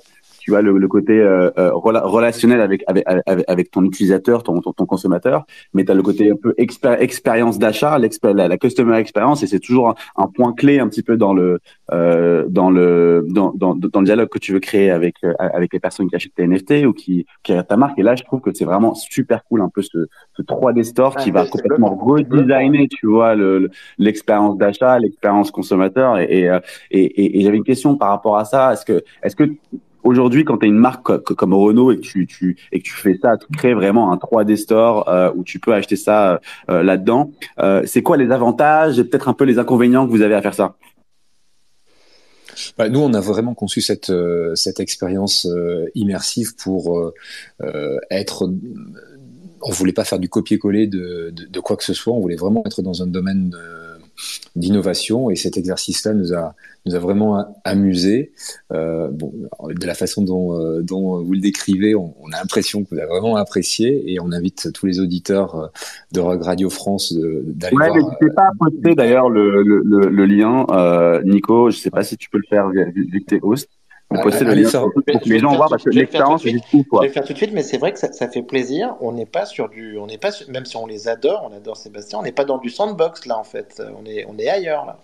tu as le, le côté euh, euh, rela- relationnel avec, avec, avec, avec ton utilisateur, ton, ton, ton consommateur, mais tu as le côté un peu expé- expérience d'achat, la, la customer experience, et c'est toujours un, un point clé un petit peu dans le, euh, dans le, dans, dans, dans le dialogue que tu veux créer avec, avec les personnes qui achètent tes NFT ou qui, qui ta marque. Et là, je trouve que c'est vraiment super cool, un peu ce, ce 3D store qui va complètement c'est redesigner, tu vois, le, le- l'expérience d'achat, l'expérience consommateur. Et, et- et j'avais une question par rapport à ça. Est-ce que, est-ce que aujourd'hui, quand tu as une marque co- co- comme Renault et que tu, fais ça, tu crées vraiment un 3D store euh, où tu peux acheter ça euh, là-dedans, euh, c'est quoi les avantages et peut-être un peu les inconvénients que vous avez à faire ça? Bah, nous, on a vraiment conçu cette, expérience immersive pour être. On voulait pas faire du copier-coller de, de, de quoi que ce soit. On voulait vraiment être dans un domaine euh, d'innovation et cet exercice-là nous a, nous a vraiment amusé. Euh, bon, de la façon dont, euh, dont vous le décrivez, on, on a l'impression que vous avez vraiment apprécié et on invite tous les auditeurs euh, de Rock Radio France d'aller Ouais, voir. n'hésitez pas à poster d'ailleurs le, le, le, le lien, euh, Nico. Je sais pas si tu peux le faire vu, que t'es host. Mais Ah, poster le lien faire- pour, que les gens voient tout- parce que l'expérience tout est juste fou, Je quoi. vais le faire tout de suite, mais c'est vrai que ça, ça fait plaisir. On n'est pas sur du, on n'est pas, sur- même si on les adore, on adore Sébastien, on n'est pas dans du sandbox là en fait. On est, on est ailleurs là.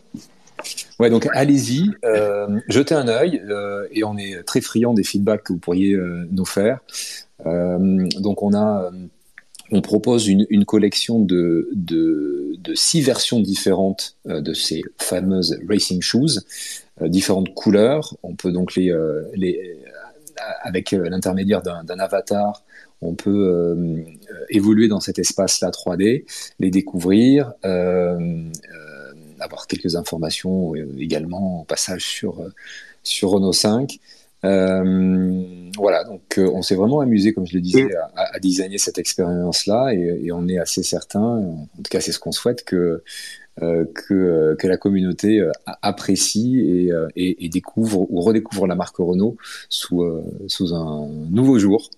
Ouais, donc allez-y, euh, jetez un œil euh, et on est très friand des feedbacks que vous pourriez euh, nous faire. Euh, donc on a, euh, on propose une, collection de, six versions différentes euh, de ces fameuses racing shoes, euh, différentes couleurs. On peut donc les, euh, avec l'intermédiaire d'un avatar, on peut évoluer dans cet espace-là 3D, les découvrir. avoir quelques informations également au passage sur, sur Renault 5. Euh, voilà, donc euh, on s'est vraiment amusé, comme je le disais, à, à designer cette expérience-là et, et, on est assez certain, en tout cas c'est ce qu'on souhaite, que, euh, que, que, la communauté euh, apprécie et, et, et, découvre ou redécouvre la marque Renault sous, sous un nouveau jour.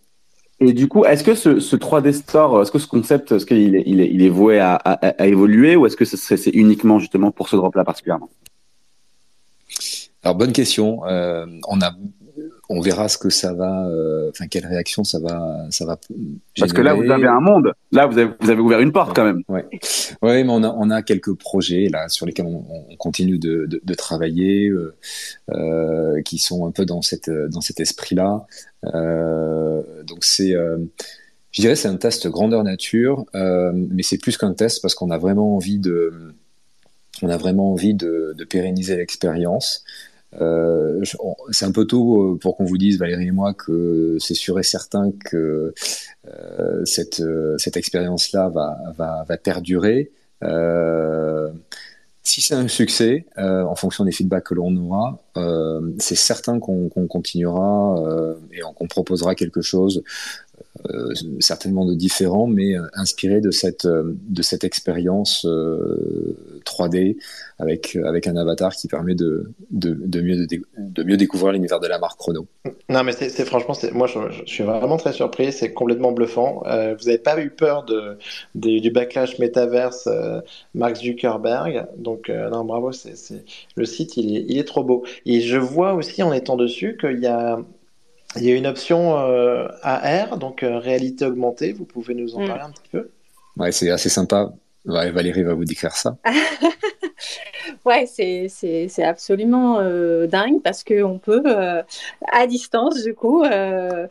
Et du coup, est-ce que ce, ce 3D Store, est-ce que ce concept, est-ce qu'il est, il est, il est voué à, à, à évoluer ou est-ce que c'est uniquement justement pour ce drop-là particulièrement? Alors bonne question. Euh, on a, on verra ce que ça va, euh, enfin quelle réaction ça va, ça va. Parce que là, vous avez un monde. Là, vous avez, vous avez ouvert une porte quand même. Ouais, ouais, mais on a, on a quelques projets là sur lesquels on, on continue de, de, de travailler, euh, qui sont un peu dans cette, dans cet esprit-là. Euh, donc c'est, euh, je dirais, c'est un test grandeur nature, euh, mais c'est plus qu'un test parce qu'on a vraiment envie de, on a vraiment envie de, de pérenniser l'expérience. Euh, c'est un peu tôt pour qu'on vous dise, Valérie et moi, que c'est sûr et certain que euh, cette, cette expérience-là va, va, va, perdurer. Euh, si c'est un succès, euh, en fonction des feedbacks que l'on aura, euh, c'est certain qu'on qu continuera euh, et qu'on proposera quelque chose euh, certainement de différent, mais inspiré de cette, de cette expérience 3D avec, avec un avatar qui permet de, de, mieux, de, mieux découvrir l'univers de la marque Chrono. Non, mais c'est franchement, moi je, suis vraiment très surpris, c'est complètement bluffant. Euh, vous n'avez pas eu peur de, du backlash métaverse euh, Mark Zuckerberg, donc euh, non, bravo, c'est le site il est, il est trop beau. Et je vois aussi en étant dessus qu'il y a il y a une option AR, donc réalité augmentée. Vous pouvez nous en mm. parler un petit peu? Ouais, c'est assez sympa. Valérie va vous décrire ça. [laughs] ouais, c'est absolument euh, dingue parce qu'on peut, euh, à distance, du coup, euh,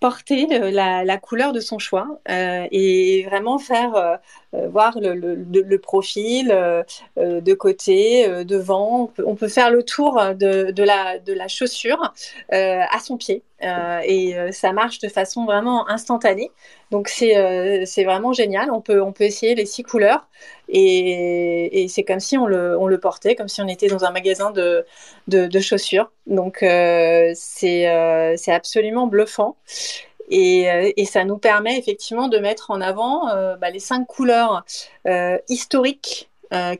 porter la, la, couleur de son choix et vraiment faire voir le, le, le profil de côté, devant. On peut, faire le tour de, de, la, de la chaussure à son pied. et ça marche de façon vraiment instantanée. Donc c'est c'est vraiment génial. On peut, on peut essayer les six couleurs et, et c'est comme si on le, le portait, comme si on était dans un magasin de, de, chaussures. Donc euh, c'est euh, c'est absolument bluffant. Et, euh, et, ça nous permet effectivement de mettre en avant bah, les cinq couleurs historiques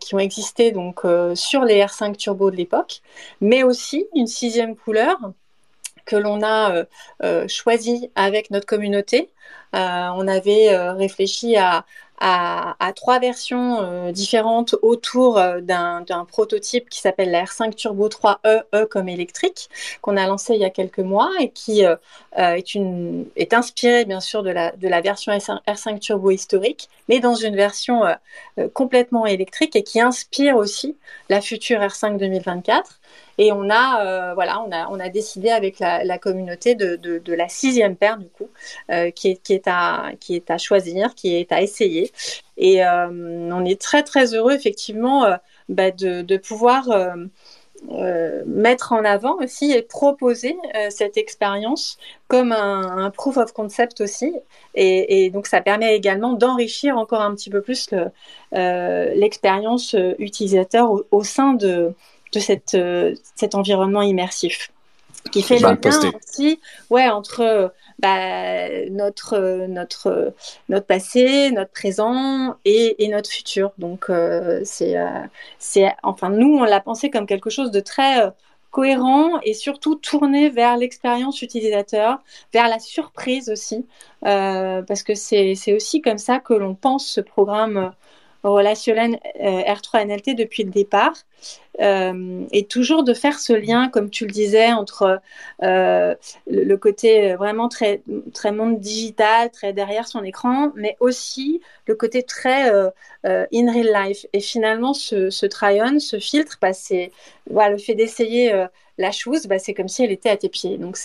qui ont existé donc sur les R5 Turbo de l'époque, mais aussi une sixième couleur que l'on a choisie avec notre communauté. on avait réfléchi à, à, trois versions euh, différentes autour euh, d'un prototype qui s'appelle la R5 Turbo 3E, E comme électrique, qu'on a lancé il y a quelques mois et qui euh, est, une, inspiré bien sûr de la, de la version R5 Turbo historique, mais dans une version complètement électrique et qui inspire aussi la future R5 2024. Et on a, euh, voilà, on a, on a décidé avec la, communauté de, de, la sixième paire du coup, euh, qui, est, qui, est à, qui est à choisir, qui est à essayer. Et euh, on est très très heureux effectivement bah, de, de, pouvoir mettre en avant aussi et proposer cette expérience comme un, proof of concept aussi. Et, et, donc ça permet également d'enrichir encore un petit peu plus l'expérience utilisateur au sein de de cette, euh, cet environnement immersif. Qui fait le lien aussi ouais, entre bah, notre, notre, notre passé, notre présent et, et notre futur. Donc, euh, c'est, euh, c'est, enfin, nous, on l'a pensé comme quelque chose de très cohérent et surtout tourné vers l'expérience utilisateur, vers la surprise aussi, parce que c'est, c'est aussi comme ça que l'on pense ce programme relationnel euh, R3 NLT depuis le départ. Euh, et toujours de faire ce lien, comme tu le disais, entre euh, le, côté vraiment très, très monde digital, très derrière son écran, mais aussi le côté très in real life. Et finalement, ce, ce try-on, ce filtre, bah, c'est le fait d'essayer la chose, bah, c'est comme si elle était à tes pieds. Donc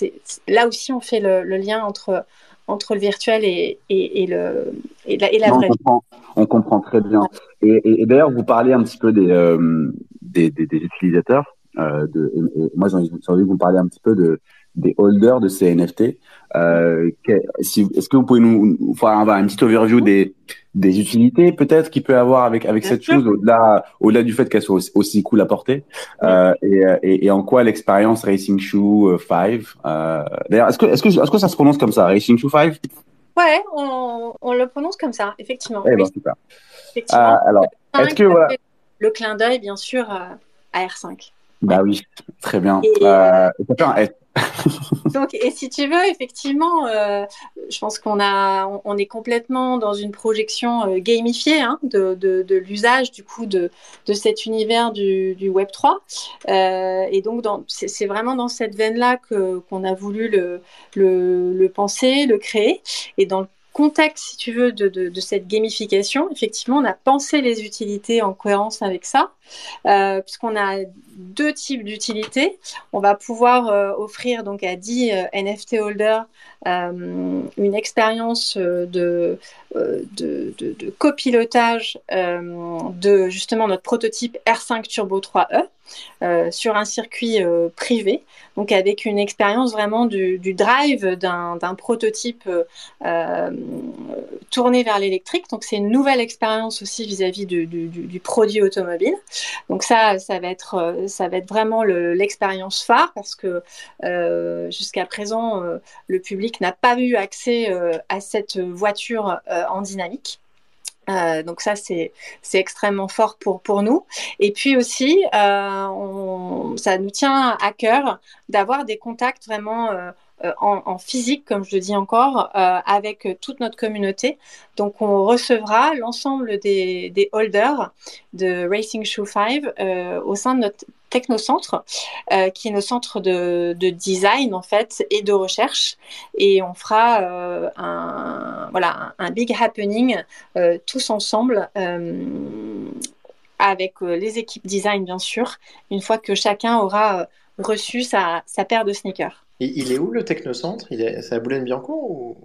là aussi, on fait le lien entre entre le virtuel et, et, le, et la, vraie. On comprend, on comprend, très bien. Et, d'ailleurs, vous parlez un petit peu des, euh, des, des, utilisateurs. Euh, de, moi, j'ai envie de vous parler un petit peu de, des holders de ces NFT. Euh, Est-ce que vous pouvez nous faire une petite overview des, des utilités peut-être qu'il peut avoir avec avec cette chose au-delà au-delà du fait qu'elle soit aussi, cool à porter euh, et, et, et, en quoi l'expérience Racing Shoe 5 euh, d'ailleurs est-ce que est-ce que est-ce que ça se prononce comme ça Racing Shoe 5 Ouais, on, on, le prononce comme ça effectivement. Eh ben, super. Effectivement. Euh, alors est-ce que voilà... le clin d'œil bien sûr à R5. Bah oui, très bien. Et, euh, ça fait un S. [laughs] Donc, et si tu veux, effectivement, euh, je pense qu'on a, on, est complètement dans une projection euh, gamifiée hein, de, de, de l'usage du coup de, de cet univers du, du Web 3. Euh, et donc, c'est vraiment dans cette veine-là que qu'on a voulu le, le, le, penser, le créer. Et dans le contexte, si tu veux, de, de, de, cette gamification, effectivement, on a pensé les utilités en cohérence avec ça, euh, puisqu'on a deux types d'utilités. On va pouvoir euh, offrir donc à 10 euh, NFT holders une expérience de, de, copilotage de justement notre prototype R5 Turbo 3E sur un circuit privé, donc avec une expérience vraiment du, drive d'un prototype tourné vers l'électrique. Donc c'est une nouvelle expérience aussi vis-à-vis du, produit automobile. Donc ça, ça va être ça va être vraiment l'expérience phare parce que euh, jusqu'à présent, euh, le public n'a pas eu accès euh, à cette voiture en dynamique. donc ça, c'est extrêmement fort pour, pour nous. Et puis aussi, ça nous tient à cœur d'avoir des contacts vraiment en, physique, comme je le dis encore, avec toute notre communauté. Donc, on recevra l'ensemble des, holders de Racing Shoe 5 au sein de notre technocentre, euh, qui est nos centres de, design en fait et de recherche. Et on fera euh, un, voilà, un, big happening euh, tous ensemble avec les équipes design bien sûr, une fois que chacun aura reçu sa paire de sneakers. Et il est où le technocentre? Il est, C'est à Boulogne-Biancourt [laughs] ou...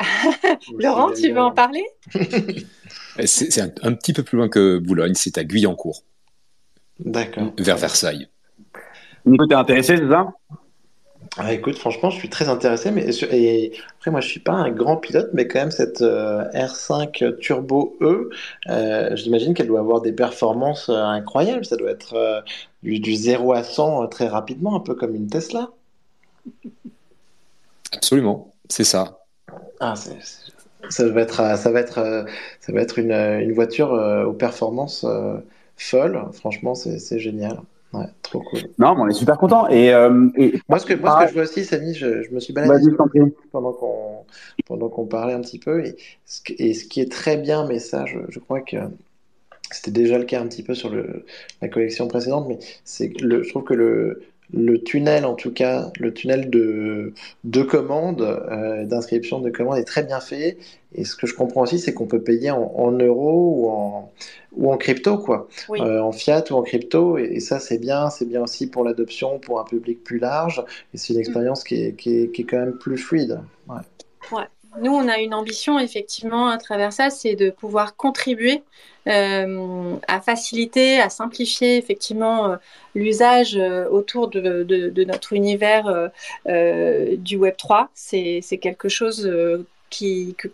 Laurent, tu veux en parler? [laughs] C'est un, un, petit peu plus loin que Boulogne, c'est à Guyancourt. D'accord. Vers Versailles. Nico, t'es intéressé, c'est ça? Ah, écoute, franchement, je suis très intéressé, mais et après, moi, je suis pas un grand pilote, mais quand même cette euh, R5 Turbo E, euh, j'imagine qu'elle doit avoir des performances euh, incroyables. Ça doit être du, 0 à 100 très rapidement, un peu comme une Tesla. Absolument, c'est ça. Ah, ça va être, ça va être, ça va être une, une voiture aux performances folles. Franchement, c'est génial. Ouais, trop cool. Non, on est super content. Et, euh, moi, ce que, moi, ce que je vois aussi, Samy, je, je me suis baladé pendant qu'on pendant qu'on parlait un petit peu. Et ce, et ce qui est très bien, mais ça, je, je crois que c'était déjà le cas un petit peu sur le, la collection précédente, mais c'est le, je trouve que le, le tunnel, en tout cas, le tunnel de, de commande, euh, d'inscription de commande est très bien fait. Et ce que je comprends aussi, c'est qu'on peut payer en, euros ou en, ou en crypto, quoi. Euh, en fiat ou en crypto. Et, ça, c'est bien. C'est bien aussi pour l'adoption, pour un public plus large. Et c'est une mm. expérience qui, est, qui, est, qui, est, quand même plus fluide. Ouais. ouais. Nous, on a une ambition, effectivement, à travers ça, c'est de pouvoir contribuer euh, à faciliter, à simplifier effectivement euh, l'usage euh, autour de, notre univers du Web 3. C'est quelque chose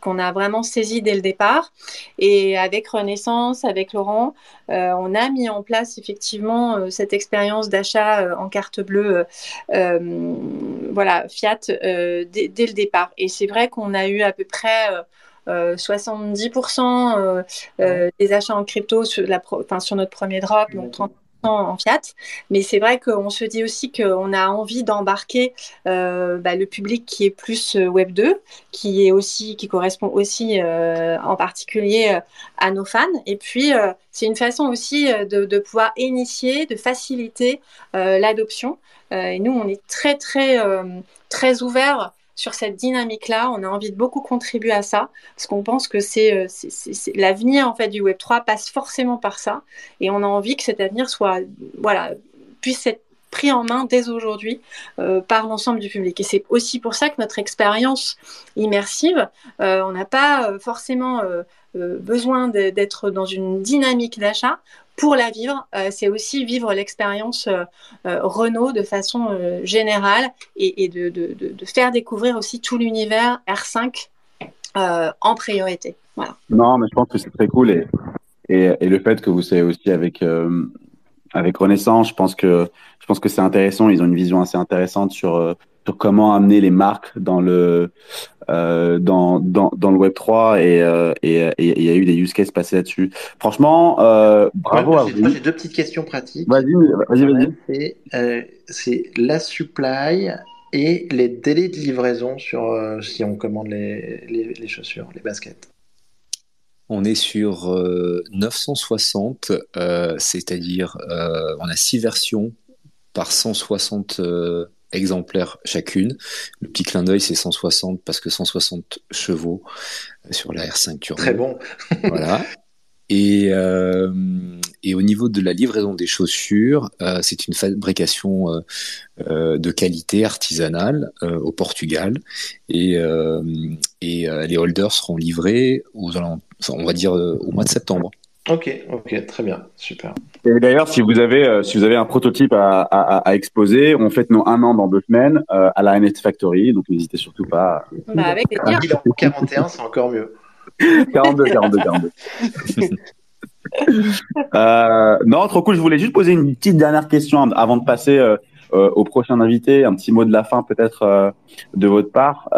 qu'on a vraiment saisi dès le départ. Et avec Renaissance, avec Laurent, on a mis en place effectivement cette expérience d'achat en carte bleue, voilà, Fiat, dès, dès, le départ. Et c'est vrai qu'on a eu à peu près 70% euh, euh, des achats en crypto sur, la sur notre premier drop, donc 30% en fiat. Mais c'est vrai qu'on se dit aussi qu'on a envie d'embarquer euh, bah, le public qui est plus Web 2, qui est aussi qui correspond aussi en particulier à nos fans. Et puis c'est une façon aussi de, de, pouvoir initier, de faciliter l'adoption. et nous, on est très très très ouvert sur cette dynamique-là. On a envie de beaucoup contribuer à ça parce qu'on pense que c'est, euh, l'avenir en fait du Web 3 passe forcément par ça et on a envie que cet avenir soit voilà puisse être pris en main dès aujourd'hui euh, par l'ensemble du public. Et c'est aussi pour ça que notre expérience immersive, euh, on n'a pas forcément besoin d'être dans une dynamique d'achat pour la vivre, euh, c'est aussi vivre l'expérience euh, euh, Renault de façon générale et, de, faire découvrir aussi tout l'univers R5 en priorité. Non, mais je pense que c'est très cool et, et, le fait que vous soyez aussi avec avec Renaissance, je pense que je pense que c'est intéressant. Ils ont une vision assez intéressante sur sur comment amener les marques dans le euh, dans, dans, dans le Web 3 euh, et il y a eu des use cases passés là-dessus. Franchement, euh, bravo à vous. J'ai deux petites questions pratiques. Vas-y, vas-y, vas-y. Euh, c'est la supply et les délais de livraison sur si on commande les, les, les, chaussures, les baskets. On est sur 960, c'est-à-dire on a six versions par 160 exemplaires chacune. Le petit clin d'œil, c'est 160 parce que 160 chevaux sur la R5 Turbo. Très bon. [laughs] voilà. Et, euh, et, au niveau de la livraison des chaussures, euh, c'est une fabrication euh, euh de qualité artisanale euh, au Portugal. Et, euh, et les holders seront livrés aux, on va dire au mois de septembre. Ok, ok, très bien, super. Et d'ailleurs, si vous avez euh, si vous avez un prototype à, à, à exposer, on fête nos un an dans deux semaines euh, à la NFT Factory, donc n'hésitez surtout pas. Bah avec un bilan 41, c'est encore mieux. 42, 42, 42. euh, non, trop cool. Je voulais juste poser une petite dernière question avant de passer euh, euh, au prochain invité. Un petit mot de la fin peut-être de votre part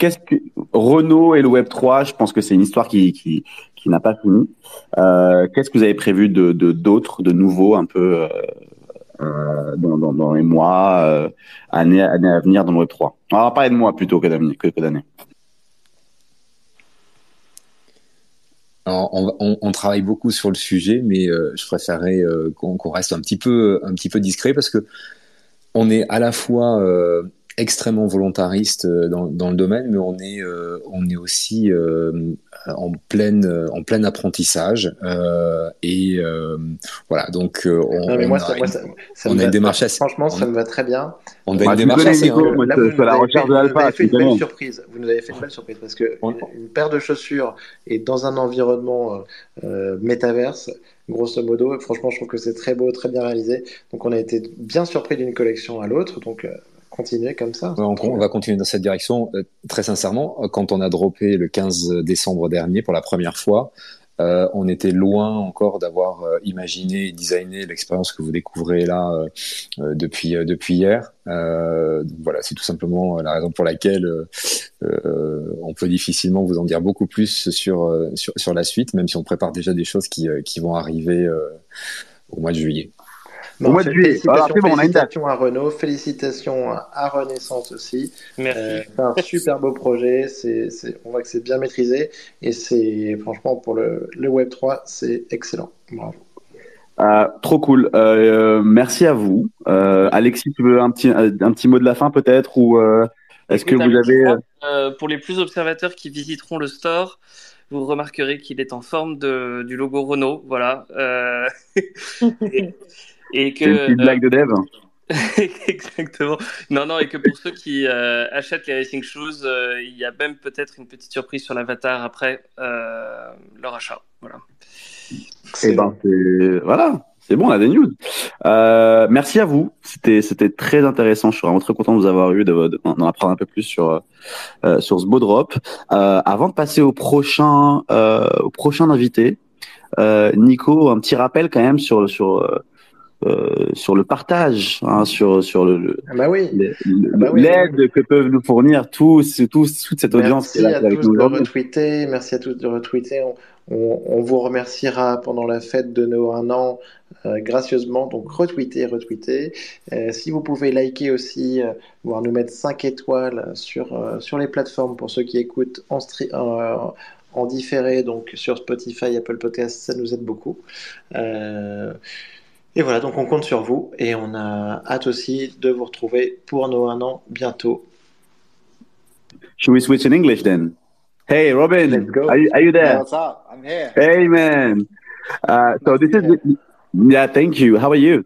qu'est-ce que Renault et le Web 3 Je pense que c'est une histoire qui, qui, qui n'a pas fini. Euh, qu'est-ce que vous avez prévu de d'autres, de, nouveaux, un peu, euh, dans, dans, les mois, années, à venir dans le Web 3. On va parler de mois plutôt que d'années. On, on, on, travaille beaucoup sur le sujet, mais je préférerais qu'on reste un petit peu, un petit peu discret parce que on est à la fois extrêmement volontariste euh, dans, dans, le domaine, mais on est, euh, on est aussi euh, en, pleine, en plein apprentissage. et voilà, donc on, non, mais moi, ça, on a une démarche assez. Franchement, ça me va très bien. On a une démarche assez. Nico, moi, là, vous, la recherche de l'alpha. fait une belle surprise. Vous nous avez fait une belle surprise parce que une paire de chaussures et dans un environnement euh, métaverse, grosso modo, franchement, je trouve que c'est très beau, très bien réalisé. Donc, on a été bien surpris d'une collection à l'autre. Donc, continuer comme ça. on, va continuer dans cette direction. Euh, très sincèrement, quand on a droppé le 15 décembre dernier pour la première fois, euh, on était loin encore d'avoir euh, imaginé et designé l'expérience que vous découvrez là depuis depuis hier. voilà, c'est tout simplement la raison pour laquelle on peut difficilement vous en dire beaucoup plus sur, sur, sur la suite, même si on prépare déjà des choses qui qui vont arriver au mois de juillet. Bon, mois de juillet. Félicitations, à Renault, félicitations à Renaissance aussi. Merci. Euh, c'est un super beau projet. C'est, on voit que c'est bien maîtrisé et c'est franchement pour le, le Web 3, c'est excellent. Bravo. Euh, trop cool. Euh, merci à vous. Euh, Alexis, tu veux un petit, un petit mot de la fin peut-être ou euh, est-ce que vous avez euh, pour les plus observateurs qui visiteront le store, vous remarquerez qu'il est en forme de, du logo Renault. Voilà. [laughs] et, et que, une petite blague de dev. [laughs] Exactement. Non, non, et que pour ceux qui euh, achètent les racing shoes, euh, il y a même peut-être une petite surprise sur l'avatar après euh, leur achat. Voilà. Et eh ben, voilà, c'est bon, on a des news. merci à vous. C'était, c'était très intéressant. Je suis vraiment très content de vous avoir eu, de, d'en apprendre un peu plus sur sur ce beau drop. avant de passer au prochain au prochain invité, Nico, un petit rappel quand même sur sur euh, sur le partage, hein, sur sur le, ah bah oui. Ah bah l'aide que peuvent nous fournir tous, tous toute cette audience. Merci à tous de retweeter, merci à tous de retweeter. On, on, vous remerciera pendant la fête de nos un an euh, gracieusement. Donc retweetez, retweetez. Euh, si vous pouvez liker aussi, voire nous mettre 5 étoiles sur sur les plateformes pour ceux qui écoutent en en différé, donc sur Spotify, Apple Podcasts, ça nous aide beaucoup. Euh, et voilà, donc on compte sur vous et on a hâte aussi de vous retrouver pour nos un an bientôt. Should we switch in English then? Hey, Robin, Let's go. Are, you, are you there? Yeah, what's up? I'm here. Hey, man. Uh, so this is, yeah, thank you. How are you?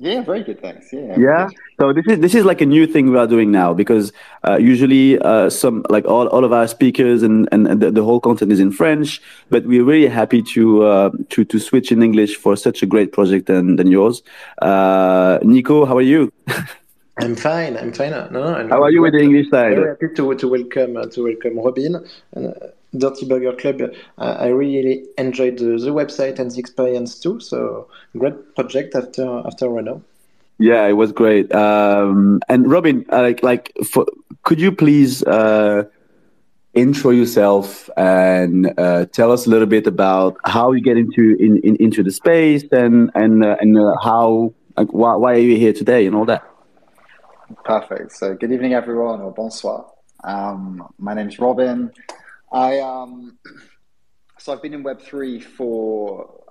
Yeah, very good. Thanks. Yeah. Yeah. So this is this is like a new thing we are doing now because uh, usually uh, some like all, all of our speakers and and the, the, whole content is in French, but we're really happy to uh, to to switch in English for such a great project than than yours. Uh, Nico, how are you? [laughs] I'm fine. I'm fine. No, no, how are you with the English side? Very happy to to welcome uh, to welcome Robin. Uh, Dirty Burger Club, uh, I really enjoyed the, the, website and the experience too. So great project after after Renault. Yeah, it was great. Um, and Robin, uh, like like, for, could you please uh, intro yourself and uh, tell us a little bit about how you get into in, in into the space and and uh, and uh, how like why, why are you here today and all that. Perfect. So good evening, everyone, or bonsoir. Um, my name is Robin. I um, so I've been in Web three for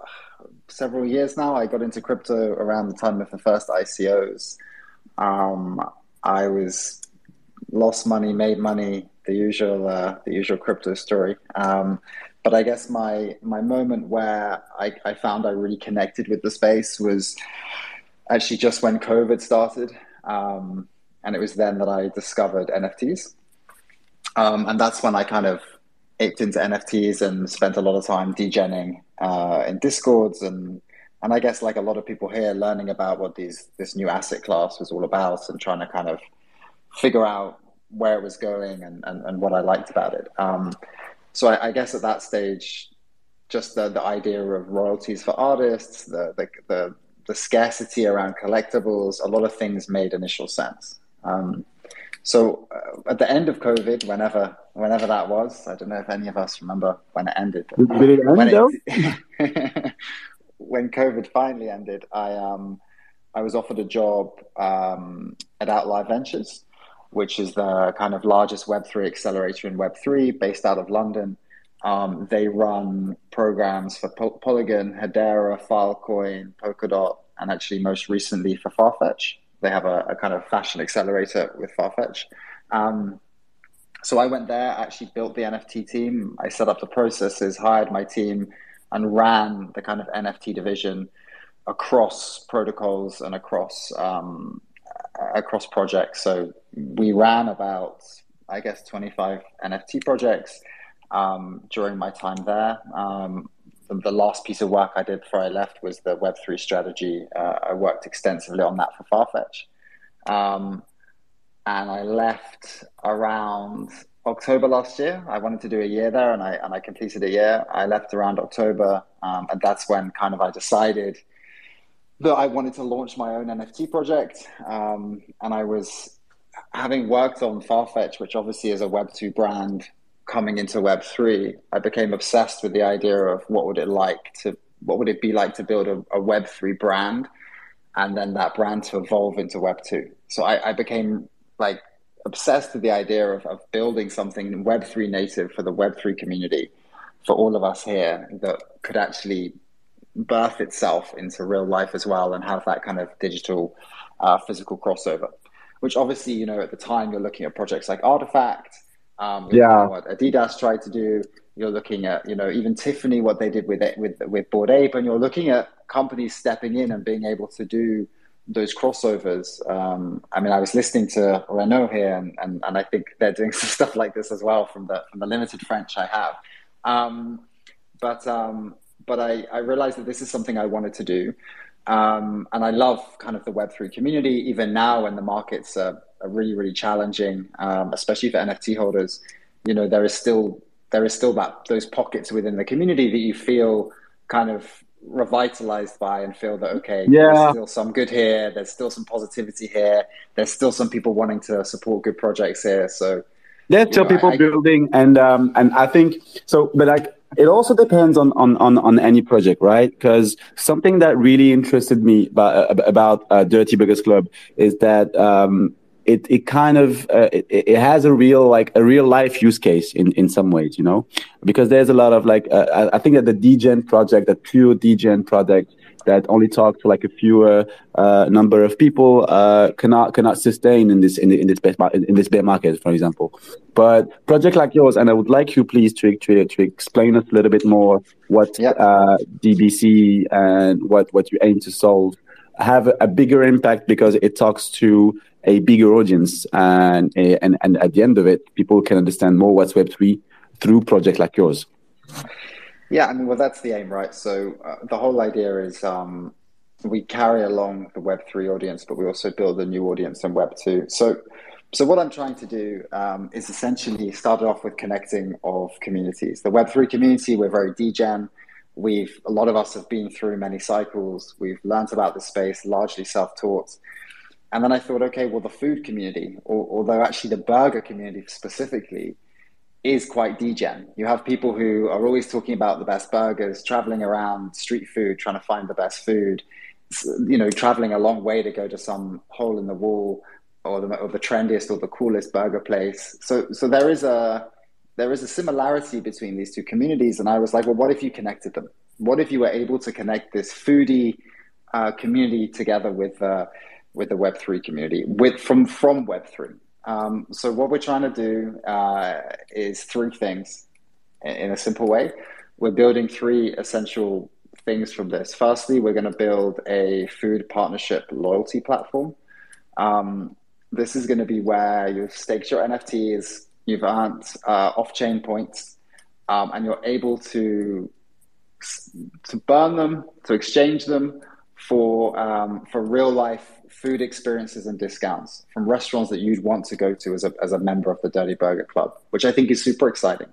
several years now. I got into crypto around the time of the first ICOs. Um, I was lost money, made money, the usual uh, the usual crypto story. Um, but I guess my my moment where I, I found I really connected with the space was actually just when COVID started, um, and it was then that I discovered NFTs. Um, and that's when I kind of aped into NFTs and spent a lot of time degenning uh, in discords and and I guess like a lot of people here, learning about what these this new asset class was all about and trying to kind of figure out where it was going and and, and what I liked about it. Um, so I, I, guess at that stage, just the the idea of royalties for artists, the the the, the scarcity around collectibles, a lot of things made initial sense. Um, so uh, at the end of COVID, whenever whenever that was, I don't know if any of us remember when it ended. Did it end when, it, [laughs] when COVID finally ended, I um I was offered a job um, at Outlier Ventures, which is the kind of largest Web3 accelerator in Web3 based out of London. Um, they run programs for Polygon, Hedera, Filecoin, Polkadot, and actually most recently for Farfetch. They have a, a kind of fashion accelerator with Farfetch. Um, so I went there, actually built the NFT team. I set up the processes, hired my team, and ran the kind of NFT division across protocols and across um, across projects. So we ran about, I guess, 25 NFT projects um, during my time there. Um, the, last piece of work I did before I left was the Web3 strategy. Uh, I worked extensively on that for Farfetch. Um, and I left around October last year. I wanted to do a year there, and I and I completed a year. I left around October, um, and that's when kind of I decided that I wanted to launch my own NFT project. Um, and I was having worked on Farfetch, which obviously is a Web two brand coming into Web three. I became obsessed with the idea of what would it like to what would it be like to build a, a Web three brand, and then that brand to evolve into Web two. So I, I became like obsessed with the idea of, of building something Web3 native for the Web3 community, for all of us here, that could actually birth itself into real life as well and have that kind of digital uh, physical crossover. Which obviously, you know, at the time you're looking at projects like Artifact, um, yeah, what Adidas tried to do. You're looking at, you know, even Tiffany, what they did with it, with with Board Ape, and you're looking at companies stepping in and being able to do those crossovers. Um, I mean, I was listening to Renault here, and, and, and I think they're doing [laughs] some stuff like this as well from the from the limited French I have. Um, but um, but I, I realized that this is something I wanted to do, um, and I love kind of the Web three community. Even now, when the markets are, are really really challenging, um, especially for NFT holders, you know, there is still there is still that those pockets within the community that you feel kind of revitalized by and feel that okay yeah. there's still some good here there's still some positivity here there's still some people wanting to support good projects here so there's still know, people I, building and um and i think so but like it also depends on on on, on any project right? Because something that really interested me about about uh, dirty burgers club is that um it it kind of uh, it, it has a real like a real life use case in in some ways you know? Because there's a lot of like uh, I think that the degen project the pure degen project that only talk to like a fewer uh, number of people uh, cannot cannot sustain in this in, in this bear, in this bear market for example. But project like yours and I would like you please to to, to explain us a little bit more what yep. Uh, DBC and what what you aim to solve. Have a bigger impact because it talks to a bigger audience and, and and at the end of it people can understand more what's web3 through projects like yours yeah i mean well that's the aim right? So uh, the whole idea is um, we carry along the web3 audience but we also build a new audience in web2 so so what i'm trying to do um, is essentially start off with connecting of communities. The web3 community we're very degen we've a lot of us have been through many cycles. We've learned about the space largely self-taught. And then I thought, okay, well, the food community, or, although actually the burger community specifically, is quite degen. You have people who are always talking about the best burgers, traveling around street food, trying to find the best food, you know, traveling a long way to go to some hole in the wall or the, or the trendiest or the coolest burger place. So, so there is a there is a similarity between these two communities. And I was like, well, what if you connected them? What if you were able to connect this foodie uh, community together with uh, with the Web3 community with from from Web3. Um, so what we're trying to do uh, is three things in a simple way. We're building three essential things from this. Firstly, we're going to build a food partnership loyalty platform. Um, this is going to be where you've staked your NFTs, you've earned uh, off-chain points, um, and you're able to to burn them, to exchange them for um, for real life food experiences and discounts from restaurants that you'd want to go to as a, as a member of the Dirty Burger Club, which I think is super exciting.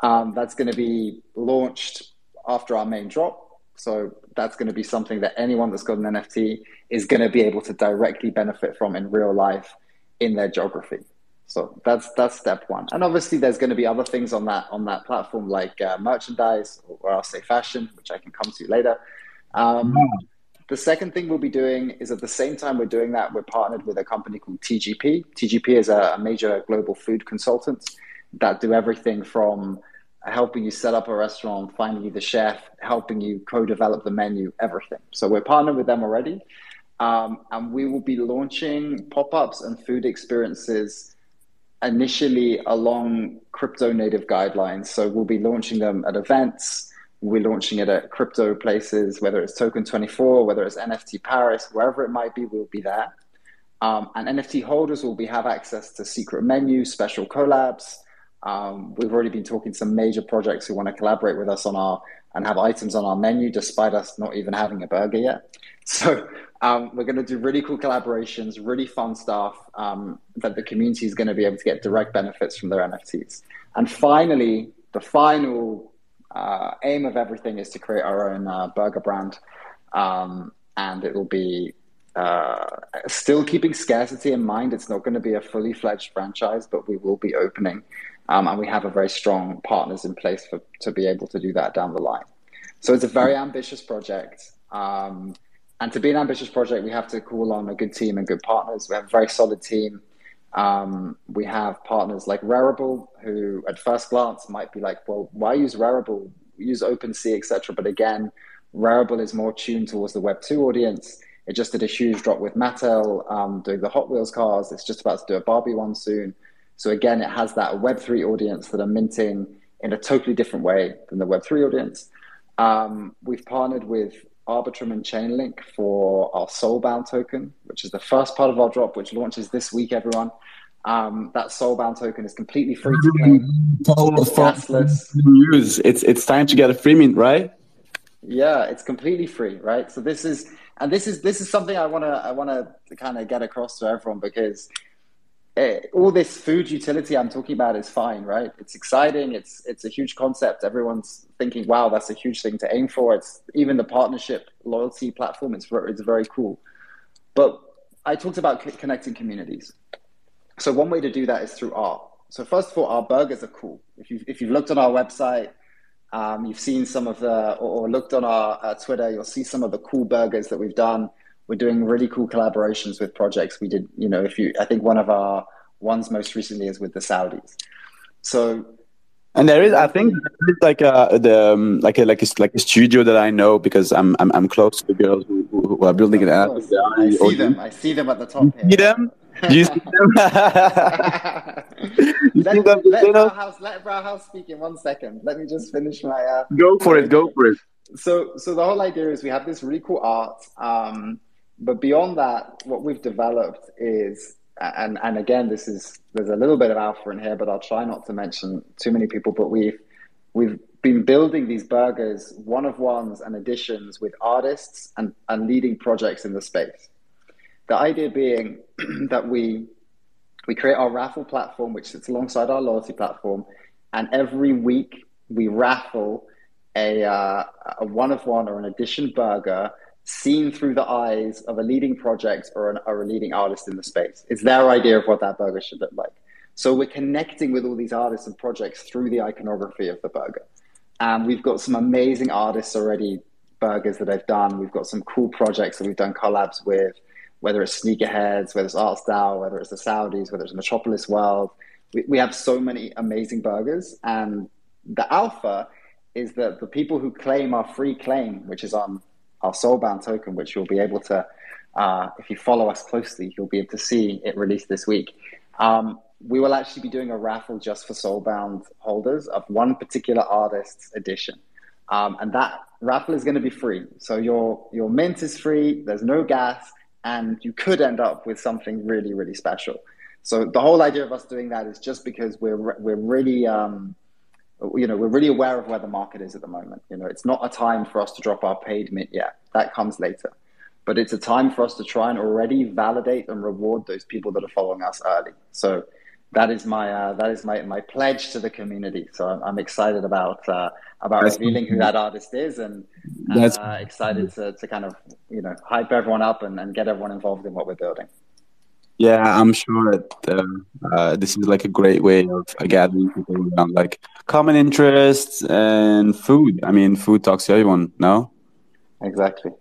Um, that's going to be launched after our main drop. So that's going to be something that anyone that's got an NFT is going to be able to directly benefit from in real life in their geography. So that's that's step one. And obviously, there's going to be other things on that on that platform like uh, merchandise, or I'll say fashion, which I can come to later. Um, the second thing we'll be doing is at the same time we're doing that, we're partnered with a company called TGP. TGP is a, major global food consultant that do everything from helping you set up a restaurant, finding you the chef, helping you co-develop the menu, everything. So we're partnered with them already. Um, and we will be launching pop-ups and food experiences initially along crypto native guidelines. So we'll be launching them at events, we're launching it at crypto places, whether it's Token 24, whether it's NFT Paris, wherever it might be, we'll be there. Um, and NFT holders will be have access to secret menus, special collabs. Um, we've already been talking to some major projects who want to collaborate with us on our and have items on our menu, despite us not even having a burger yet. [laughs] So um, we're going to do really cool collaborations, really fun stuff um, that the community is going to be able to get direct benefits from their NFTs. And finally, the final uh, aim of everything is to create our own uh, burger brand, um, and it will be uh, still keeping scarcity in mind. It's not going to be a fully fledged franchise, but we will be opening, um, and we have a very strong partners in place for to be able to do that down the line. So it's a very ambitious project. Um, and to be an ambitious project, we have to call on a good team and good partners. We have a very solid team. Um, we have partners like Rarible, who at first glance might be like, well, why use Rarible? Use OpenSea, etc. But again, Rarible is more tuned towards the Web2 audience. It just did a huge drop with Mattel um, doing the Hot Wheels cars. It's just about to do a Barbie one soon. So again, it has that Web3 audience that are minting in a totally different way than the Web3 audience. Um, we've partnered with Arbitrum and Chainlink for our Soulbound token, which is the first part of our drop, which launches this week, everyone. Um, that Soulbound token is completely free to claim. gasless. Use. It's it's time to get a free mint, right? Yeah, it's completely free, right? So this is and this is this is something I wanna I wanna kind of get across to everyone because all this food utility I'm talking about is fine, right? It's exciting. It's it's a huge concept. Everyone's thinking, wow, that's a huge thing to aim for. It's even the partnership loyalty platform. It's it's very cool. But I talked about connecting communities. So one way to do that is through art. So first of all, our burgers are cool. If you if you've looked on our website, um, you've seen some of the or, or looked on our uh, Twitter, you'll see some of the cool burgers that we've done we're doing really cool collaborations with projects. We did, you know, if you, I think one of our ones most recently is with the Saudis. So, and there is, I think, there's like a the um, like a like a like a studio that I know because I'm I'm, I'm close to the girls who, who are building it. I see them. I see them at the top. You see them? Do you [laughs] [laughs] see them? you let, see them? Let, Brauhaus, let Brauhaus speak in one second. Let me just finish my. Uh, go for it. Go for it. So, so the whole idea is we have this really cool art. Um, but beyond that, what we've developed is, and and again, this is there's a little bit of alpha in here, but I'll try not to mention too many people. But we've we've been building these burgers, one of ones and additions with artists and, and leading projects in the space. The idea being [clears throat] that we we create our raffle platform, which sits alongside our loyalty platform, and every week we raffle a, uh, a one of one or an addition burger seen through the eyes of a leading project or, an, or a leading artist in the space. It's their idea of what that burger should look like. So we're connecting with all these artists and projects through the iconography of the burger. And we've got some amazing artists already, burgers that I've done. We've got some cool projects that we've done collabs with, whether it's Sneakerheads, whether it's Artstyle, whether it's the Saudis, whether it's Metropolis World. We, we have so many amazing burgers. And the alpha is that the people who claim our free claim, which is on our Soulbound token, which you'll be able to, uh, if you follow us closely, you'll be able to see it released this week. Um, we will actually be doing a raffle just for Soulbound holders of one particular artist's edition. Um, and that raffle is going to be free. So your, your mint is free, there's no gas, and you could end up with something really, really special. So the whole idea of us doing that is just because we're, we're really, um, you know, we're really aware of where the market is at the moment. You know, it's not a time for us to drop our paid mint yet. That comes later. But it's a time for us to try and already validate and reward those people that are following us early. So that is my uh, that is my, my pledge to the community. So I'm, I'm excited about uh, about That's revealing who that artist is, and uh, excited to, to kind of you know hype everyone up and, and get everyone involved in what we're building. Yeah, I'm sure that uh, uh, this is like a great way of uh, gathering people around like common interests and food. I mean, food talks to everyone. No, exactly.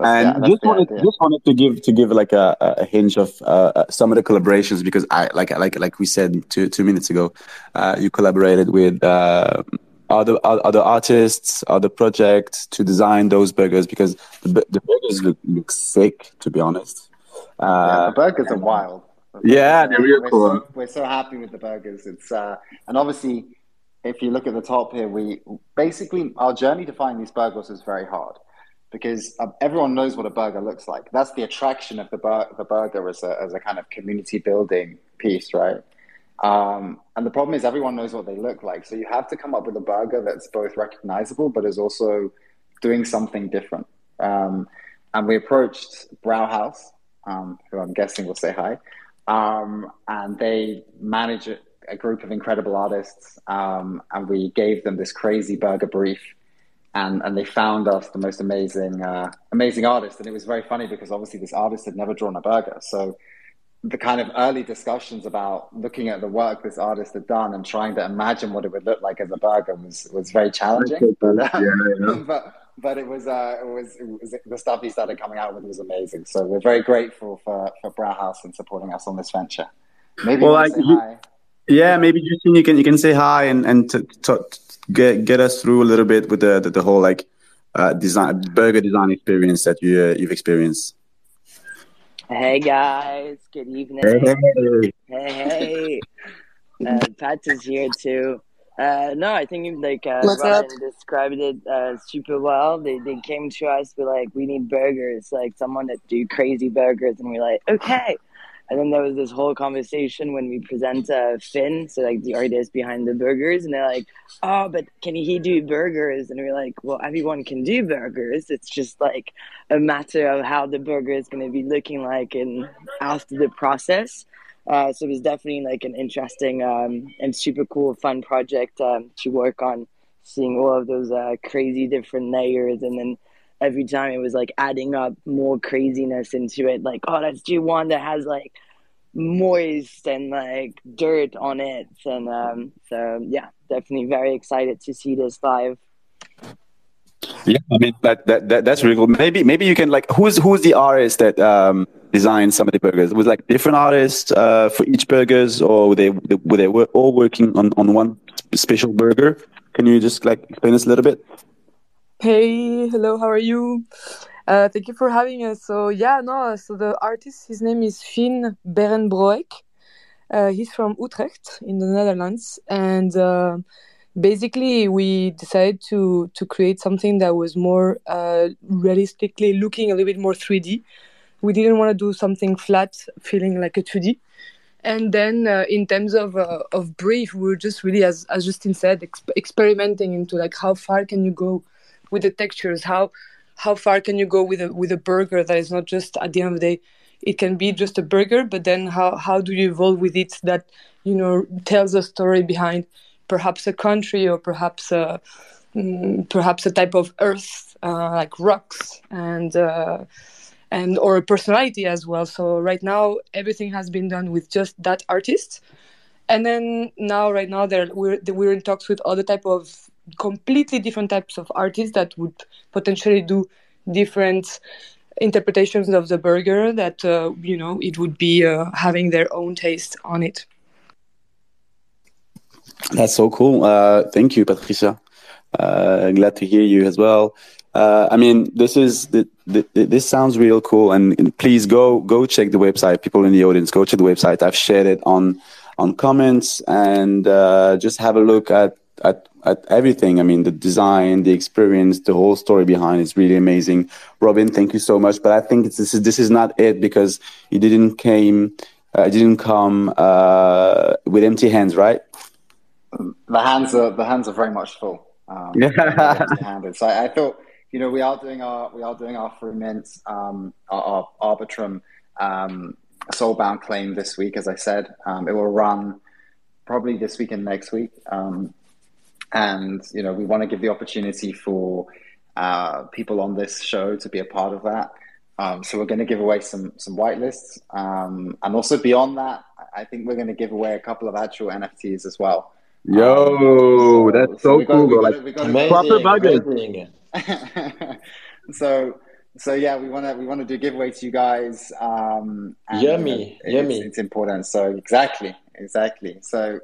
and just wanted just wanted to give to give like a, a hinge of uh, uh, some of the collaborations because I like like like we said two two minutes ago, uh, you collaborated with uh, other other artists, other projects to design those burgers because the, the burgers look, look sick to be honest. Yeah, the burgers are wild. The yeah, they're real we're cool. So, we're so happy with the burgers. It's uh, and obviously, if you look at the top here, we basically our journey to find these burgers is very hard because uh, everyone knows what a burger looks like. That's the attraction of the, bur- the burger as a, as a kind of community building piece, right? Um, and the problem is everyone knows what they look like. So you have to come up with a burger that's both recognizable, but is also doing something different. Um, and we approached Brauhaus, um, who I'm guessing will say hi. Um, and they manage a, a, group of incredible artists. Um, and we gave them this crazy burger brief and and they found us the most amazing uh, amazing artist and it was very funny because obviously this artist had never drawn a burger so the kind of early discussions about looking at the work this artist had done and trying to imagine what it would look like as a burger was was very challenging but, [laughs] yeah, yeah. but but it was, uh, it was, it was the stuff he started coming out with was amazing so we're very grateful for for Brauhaus and supporting us on this venture maybe well, like, you, yeah maybe Justine, you can you can say hi and and t- t- get get us through a little bit with the the, the whole like uh, design burger design experience that you uh, you've experienced. Hey guys, good evening. Hey, hey, hey. uh, Pat is here too. Uh, no, I think like uh, Ryan described it uh, super well. They they came to us, we're like, we need burgers, like someone that do crazy burgers, and we're like, okay. And then there was this whole conversation when we present uh, Finn, so like the artist behind the burgers, and they're like, "Oh, but can he do burgers?" And we're like, "Well, everyone can do burgers. It's just like a matter of how the burger is going to be looking like and after the process." Uh, so it was definitely like an interesting um, and super cool, fun project um, to work on, seeing all of those uh, crazy different layers, and then every time it was like adding up more craziness into it. Like, oh, do one that has like moist and like dirt on it. And um, so, yeah, definitely very excited to see this live. Yeah, I mean that, that, that that's really cool. Maybe maybe you can like who's who's the artist that um, designed some of the burgers? Was like different artists uh, for each burgers, or were they were they were all working on, on one special burger? Can you just like explain us a little bit? Hey, hello, how are you? Uh, thank you for having us. So yeah, no, so the artist, his name is Finn Berenbroek. Uh, he's from Utrecht in the Netherlands, and uh, basically we decided to to create something that was more uh, realistically looking a little bit more 3D. We didn't want to do something flat, feeling like a 2D. And then uh, in terms of uh, of brief, we were just really, as as Justine said, exp- experimenting into like how far can you go with the textures how how far can you go with a with a burger that is not just at the end of the day it can be just a burger but then how how do you evolve with it that you know tells a story behind perhaps a country or perhaps a mm, perhaps a type of earth uh, like rocks and uh, and or a personality as well. So right now everything has been done with just that artist. And then now right now there we're we're in talks with other type of completely different types of artists that would potentially do different interpretations of the burger that uh, you know it would be uh, having their own taste on it that's so cool uh, thank you patricia uh, glad to hear you as well uh, I mean, this is the, the, this sounds real cool, and, and, please go go check the website. People in the audience, go check the website. I've shared it on on comments, and uh, just have a look at at at everything. I mean, the design, the experience, the whole story behind is really amazing. Robin, thank you so much. But I think this is this is not it because you didn't came, uh, didn't come uh, with empty hands, right? The hands are the hands are very much full. Um, yeah. [laughs] handed. So I, I, thought, you know, we are doing our we are doing our Frument, um, our, our Arbitrum um, soulbound claim this week. As I said, um, it will run probably this week and next week. Um, and you know we want to give the opportunity for uh, people on this show to be a part of that. Um, so we're going to give away some some whitelists, um, and also beyond that, I think we're going to give away a couple of actual NFTs as well. Yo, um, so, that's so, so cool! Got, like got, got proper bugging. [laughs] so so yeah, we want to we want to do giveaway to you guys. Um, and, Yummy, uh, yummy. It's, it's important. So exactly, exactly. So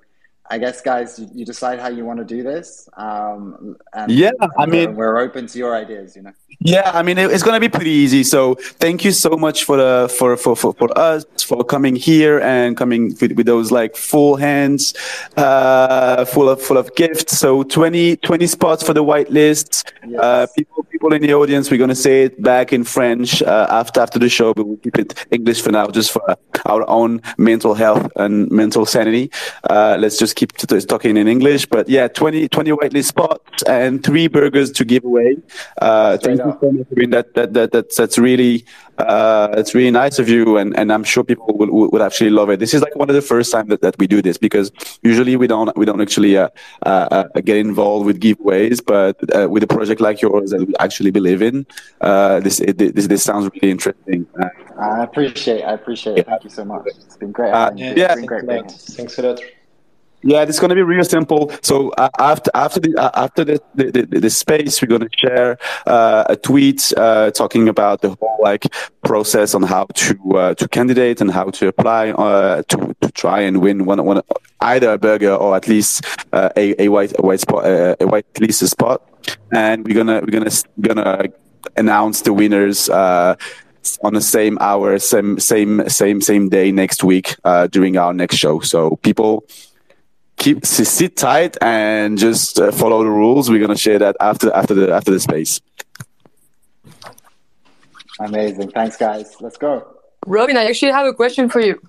I guess, guys, you, decide how you want to do this. Um, and, Yeah, I mean- we're, we're open to your ideas. You know. Yeah, I mean it, it's gonna be pretty easy. So thank you so much for the for for for, for us for coming here and coming with, with those like full hands, uh, full of full of gifts. So 20, 20 spots for the white list. Yes. Uh, people people in the audience, we're gonna say it back in French uh, after after the show, but we'll keep it English for now, just for our own mental health and mental sanity. Uh, let's just keep t- talking in English. But yeah, 20, 20 whitelist spots and three burgers to give away. Uh, thank you so much. I mean, that, that, that, that's, that's really, uh, it's really nice of you. And, and I'm sure people will, will, will actually love it. This is like one of the first time that, that we do this because usually we don't, we don't actually, uh, uh, uh, get involved with giveaways, but, uh, with a project like yours that we actually believe in, uh, this, it, this, this sounds really interesting. Uh, I appreciate. I appreciate it. Thank you so much. It's been great. Uh, yeah. It's been thanks great a lot. Thanks a lot. Yeah, it's going to be real simple. So uh, after after the uh, after the, the, the, the space, we're going to share uh, a tweet uh, talking about the whole like process on how to uh, to candidate and how to apply uh, to to try and win one one either a burger or at least a a white a white spot a white list spot. And we're gonna we're gonna gonna announce the winners. On the same hour, same same same same day next week during our next show. So people keep sit tight and just uh, follow the rules. We're gonna share that after after the after the space. Amazing. Thanks, guys. Let's go. Robin, I actually have a question for you.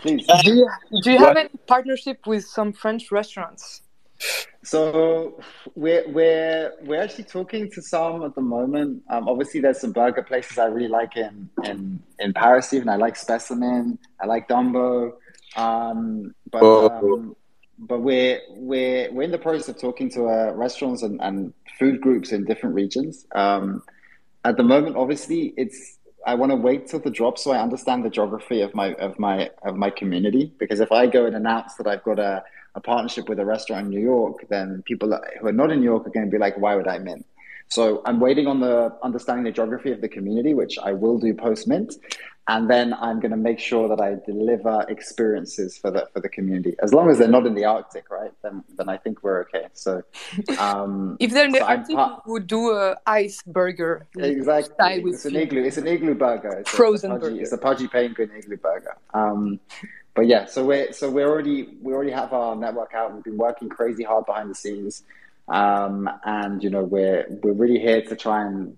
Please. Do you, do you have any partnership with some French restaurants? So we're we're we're actually talking to some at the moment. Um, obviously, there's some burger places I really like in in in Paris. Even I like Specimen. I like Dumbo. Um, but Oh. um, but we're we're we're in the process of talking to uh, restaurants and, and food groups in different regions. Um, at the moment, obviously, it's I want to wait till the drop so I understand the geography of my of my of my community. Because if I go and announce that I've got a, a partnership with a restaurant in New York, then people who are not in New York are going to be like, "Why would I mint?" So I'm waiting on the understanding the geography of the community, which I will do post mint, and then I'm going to make sure that I deliver experiences for the for the community. As long as they're not in the Arctic, right? Then then I think we're okay. So [laughs] um, If they're in the So Arctic, part- we would do a ice burger. Exactly. It's an igloo. It's an igloo burger. It's a- Frozen it's a pudgy, burger. It's a pudgy penguin igloo burger. Um, but yeah, so we're so we're already we already have our network out. We've been working crazy hard behind the scenes, um, and you know we're we're really here to try and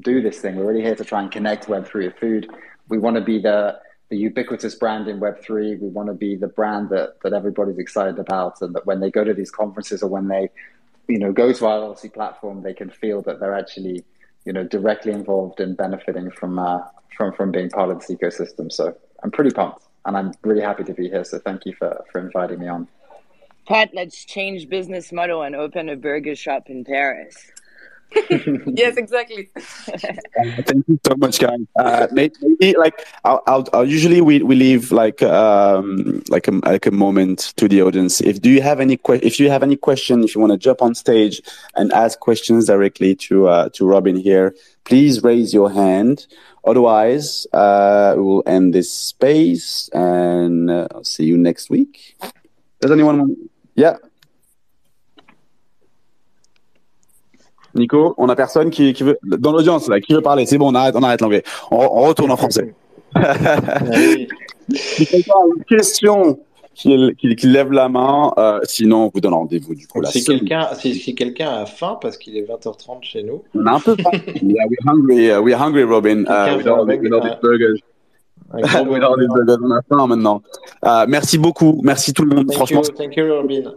do this thing. We're really here to try and connect Web three with food. We want to be the the ubiquitous brand in Web three. We want to be the brand that that everybody's excited about, and that when they go to these conferences or when they you know go to our LLC platform, they can feel that they're actually you know directly involved in benefiting from uh, from from being part of this ecosystem. So I'm pretty pumped, and I'm really happy to be here. So thank you for for inviting me on. Pat, let's change business model and open a burger shop in Paris. [laughs] yes, exactly. Thank you so much, guys. Uh, maybe like I'll, I'll, I'll usually we, we leave like um like a like a moment to the audience. If do you have any que- if you have any question, if you want to jump on stage and ask questions directly to uh, to Robin here, please raise your hand. Otherwise, uh, we will end this space and uh, see you next week. Does anyone want? Yeah. Nico, on a personne qui, qui veut dans l'audience là, qui veut parler. C'est bon, on arrête, on arrête l'anglais. On, on retourne en français. Oui. si quelqu'un a une question, qu'il lève la main. Euh, sinon, on vous donne rendez-vous du coup. La Si quelqu'un si, si quelqu'un a faim parce qu'il est 20h30 chez nous, On a un peu faim. [laughs] yeah, we're hungry. uh, we're hungry, Robin. Uh, burgers. Un gros with all these burger. burgers, on a faim maintenant. Uh, merci beaucoup. Merci tout le monde. Thank Franchement, you, thank you, Robin.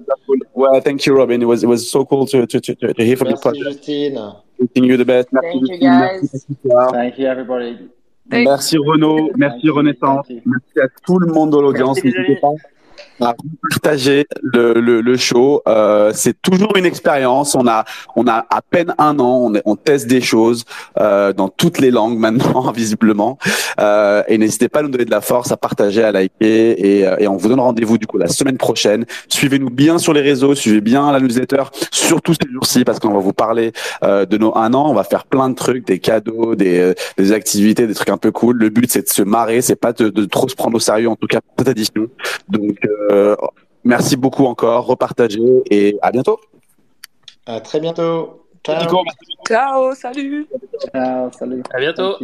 well, thank you, Robin. It was it was so cool to to to, to hear from you. Merci, Justine. Wishing you the best. Merci, Thank you, guys. Merci. Thank you, everybody. Thank- Merci Renaud, merci Renaissance, merci à tout le monde de l'audience. Merci, N'hésitez pas à partager le, le, le show. Euh, c'est toujours une expérience. On a, on a à peine un an. On, on teste des choses euh, dans toutes les langues maintenant, [laughs] visiblement. Euh, et n'hésitez pas à nous donner de la force, à partager, à liker. Et, euh, et on vous donne rendez-vous du coup la semaine prochaine. Suivez-nous bien sur les réseaux, suivez bien la newsletter, surtout ces jours-ci parce qu'on va vous parler euh, de nos un an. On va faire plein de trucs, des cadeaux, des, euh, des activités, des trucs un peu cool. Le but c'est de se marrer, c'est pas de, de, trop se prendre au sérieux en tout cas pour cette édition. Donc euh, merci beaucoup encore, repartagez et à bientôt. À très bientôt. Ciao. Ciao, salut. Ciao, salut. À bientôt.